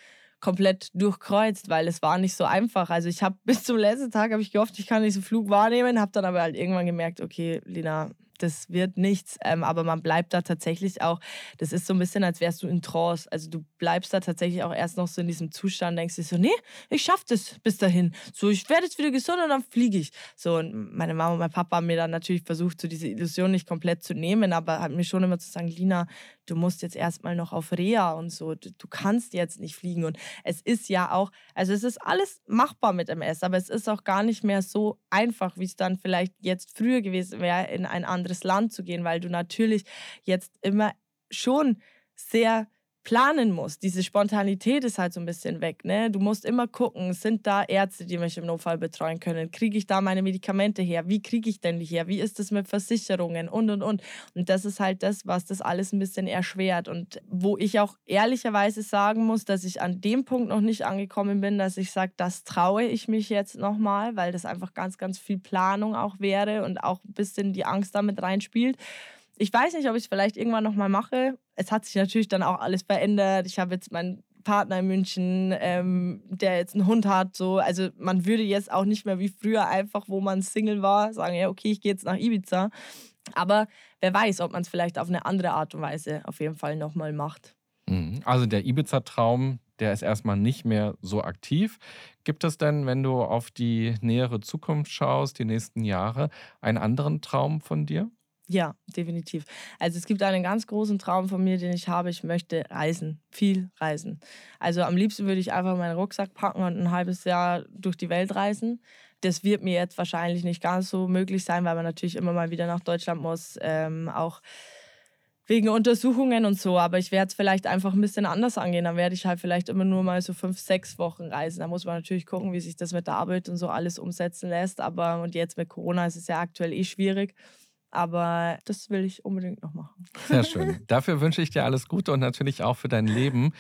[SPEAKER 1] komplett durchkreuzt, weil es war nicht so einfach. Also ich habe bis zum letzten Tag habe ich gehofft, ich kann diesen Flug wahrnehmen, habe dann aber halt irgendwann gemerkt, okay, Lina, das wird nichts. Ähm, aber man bleibt da tatsächlich auch, das ist so ein bisschen, als wärst du in Trance. Also du bleibst da tatsächlich auch erst noch so in diesem Zustand, denkst dir so, nee, ich schaff das bis dahin. So, ich werde jetzt wieder gesund und dann fliege ich. So, und meine Mama und mein Papa haben mir dann natürlich versucht, so diese Illusion nicht komplett zu nehmen, aber hat mir schon immer zu sagen, Lina, du musst jetzt erstmal noch auf Reha und so, du, du kannst jetzt nicht fliegen. Und es ist ja auch, also es ist alles machbar mit MS, aber es ist auch gar nicht mehr so einfach, wie es dann vielleicht jetzt früher gewesen wäre, in ein anderes Land zu gehen, weil du natürlich jetzt immer schon sehr planen musst. Diese Spontanität ist halt so ein bisschen weg. Ne? Du musst immer gucken, sind da Ärzte, die mich im Notfall betreuen können? Kriege ich da meine Medikamente her? Wie kriege ich denn die her? Wie ist es mit Versicherungen? Und, und, und. Und das ist halt das, was das alles ein bisschen erschwert. Und wo ich auch ehrlicherweise sagen muss, dass ich an dem Punkt noch nicht angekommen bin, dass ich sage, das traue ich mich jetzt nochmal, weil das einfach ganz, ganz viel Planung auch wäre und auch ein bisschen die Angst damit reinspielt. Ich weiß nicht, ob ich es vielleicht irgendwann nochmal mache. Es hat sich natürlich dann auch alles verändert. Ich habe jetzt meinen Partner in München, ähm, der jetzt einen Hund hat. So. Also man würde jetzt auch nicht mehr wie früher einfach, wo man Single war, sagen, ja, okay, ich gehe jetzt nach Ibiza. Aber wer weiß, ob man es vielleicht auf eine andere Art und Weise auf jeden Fall nochmal macht.
[SPEAKER 2] Mhm. Also der Ibiza-Traum, der ist erstmal nicht mehr so aktiv. Gibt es denn, wenn du auf die nähere Zukunft schaust, die nächsten Jahre, einen anderen Traum von dir?
[SPEAKER 1] Ja, definitiv. Also es gibt einen ganz großen Traum von mir, den ich habe. Ich möchte reisen, viel reisen. Also am liebsten würde ich einfach meinen Rucksack packen und ein halbes Jahr durch die Welt reisen. Das wird mir jetzt wahrscheinlich nicht ganz so möglich sein, weil man natürlich immer mal wieder nach Deutschland muss, ähm, auch wegen Untersuchungen und so. Aber ich werde es vielleicht einfach ein bisschen anders angehen. Dann werde ich halt vielleicht immer nur mal so fünf, sechs Wochen reisen. Da muss man natürlich gucken, wie sich das mit der Arbeit und so alles umsetzen lässt. Aber und jetzt mit Corona ist es ja aktuell eh schwierig. Aber das will ich unbedingt noch machen.
[SPEAKER 2] Sehr schön. Dafür wünsche ich dir alles Gute und natürlich auch für dein Leben.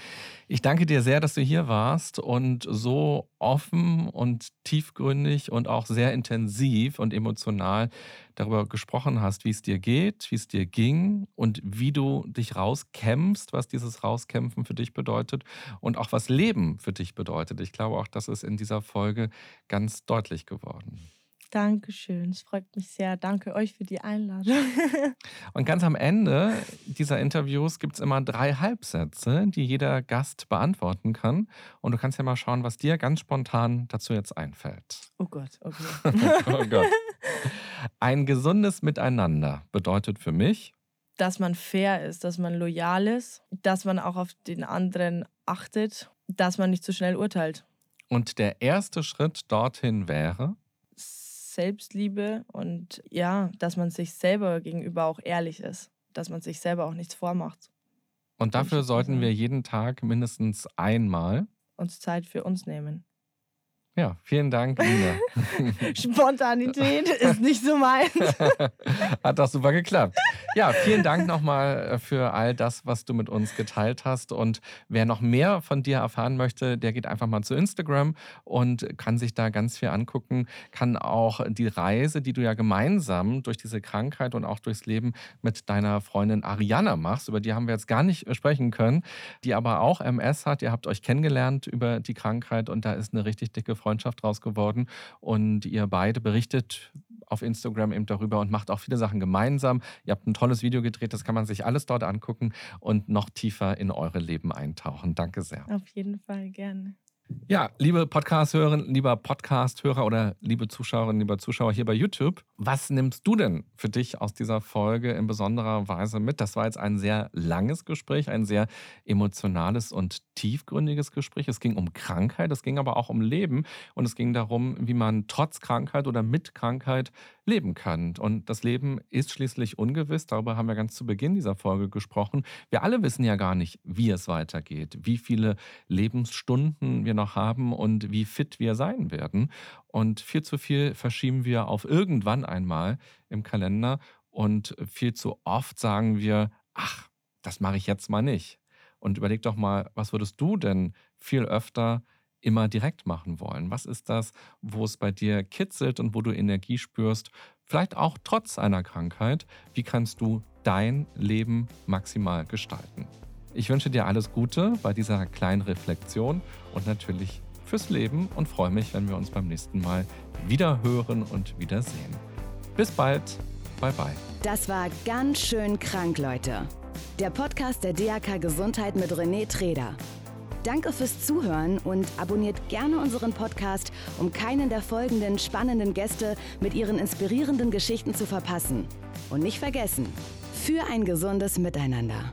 [SPEAKER 2] Ich danke dir sehr, dass du hier warst und so offen und tiefgründig und auch sehr intensiv und emotional darüber gesprochen hast, wie es dir geht, wie es dir ging und wie du dich rauskämpfst, was dieses Rauskämpfen für dich bedeutet und auch was Leben für dich bedeutet. Ich glaube, auch das ist in dieser Folge ganz deutlich geworden.
[SPEAKER 1] Dankeschön, es freut mich sehr. Danke euch für die Einladung.
[SPEAKER 2] Und ganz am Ende dieser Interviews gibt es immer drei Halbsätze, die jeder Gast beantworten kann. Und du kannst ja mal schauen, was dir ganz spontan dazu jetzt einfällt.
[SPEAKER 1] Oh Gott, okay.
[SPEAKER 2] oh Gott. Ein gesundes Miteinander bedeutet für mich,
[SPEAKER 1] dass man fair ist, dass man loyal ist, dass man auch auf den anderen achtet, dass man nicht zu schnell urteilt.
[SPEAKER 2] Und der erste Schritt dorthin wäre?
[SPEAKER 1] Selbstliebe und ja, dass man sich selber gegenüber auch ehrlich ist, dass man sich selber auch nichts vormacht.
[SPEAKER 2] Und dafür sollten wir jeden Tag mindestens einmal
[SPEAKER 1] uns Zeit für uns nehmen.
[SPEAKER 2] Ja, vielen Dank, Nina.
[SPEAKER 1] Spontanität ist nicht so meins.
[SPEAKER 2] Hat doch super geklappt. Ja, vielen Dank nochmal äh, für all das, was du mit uns geteilt hast. Und wer noch mehr von dir erfahren möchte, der geht einfach mal zu Instagram und kann sich da ganz viel angucken. Kann auch die Reise, die du ja gemeinsam durch diese Krankheit und auch durchs Leben mit deiner Freundin Ariana machst, über die haben wir jetzt gar nicht sprechen können, die aber auch MS hat. Ihr habt euch kennengelernt über die Krankheit und da ist eine richtig dicke Freundschaft draus geworden. Und ihr beide berichtet auf Instagram eben darüber und macht auch viele Sachen gemeinsam. Ihr habt ein tolles Video gedreht, das kann man sich alles dort angucken und noch tiefer in eure Leben eintauchen. Danke sehr.
[SPEAKER 1] Auf jeden Fall gerne.
[SPEAKER 2] Ja, liebe Podcast-Hörerinnen, lieber Podcast-Hörer oder liebe Zuschauerinnen, lieber Zuschauer hier bei YouTube, was nimmst du denn für dich aus dieser Folge in besonderer Weise mit? Das war jetzt ein sehr langes Gespräch, ein sehr emotionales und tiefgründiges Gespräch. Es ging um Krankheit, es ging aber auch um Leben und es ging darum, wie man trotz Krankheit oder mit Krankheit leben kann. Und das Leben ist schließlich ungewiss. Darüber haben wir ganz zu Beginn dieser Folge gesprochen. Wir alle wissen ja gar nicht, wie es weitergeht, wie viele Lebensstunden wir noch haben und wie fit wir sein werden. Und viel zu viel verschieben wir auf irgendwann einmal im Kalender und viel zu oft sagen wir, ach, das mache ich jetzt mal nicht. Und überleg doch mal, was würdest du denn viel öfter immer direkt machen wollen? Was ist das, wo es bei dir kitzelt und wo du Energie spürst? Vielleicht auch trotz einer Krankheit. Wie kannst du dein Leben maximal gestalten? Ich wünsche dir alles Gute bei dieser kleinen Reflexion und natürlich fürs Leben und freue mich, wenn wir uns beim nächsten Mal wieder hören und wiedersehen. Bis bald. Bye bye.
[SPEAKER 3] Das war ganz schön krank, Leute. Der Podcast der DAK Gesundheit mit René Treder. Danke fürs Zuhören und abonniert gerne unseren Podcast, um keinen der folgenden spannenden Gäste mit ihren inspirierenden Geschichten zu verpassen. Und nicht vergessen, für ein gesundes Miteinander.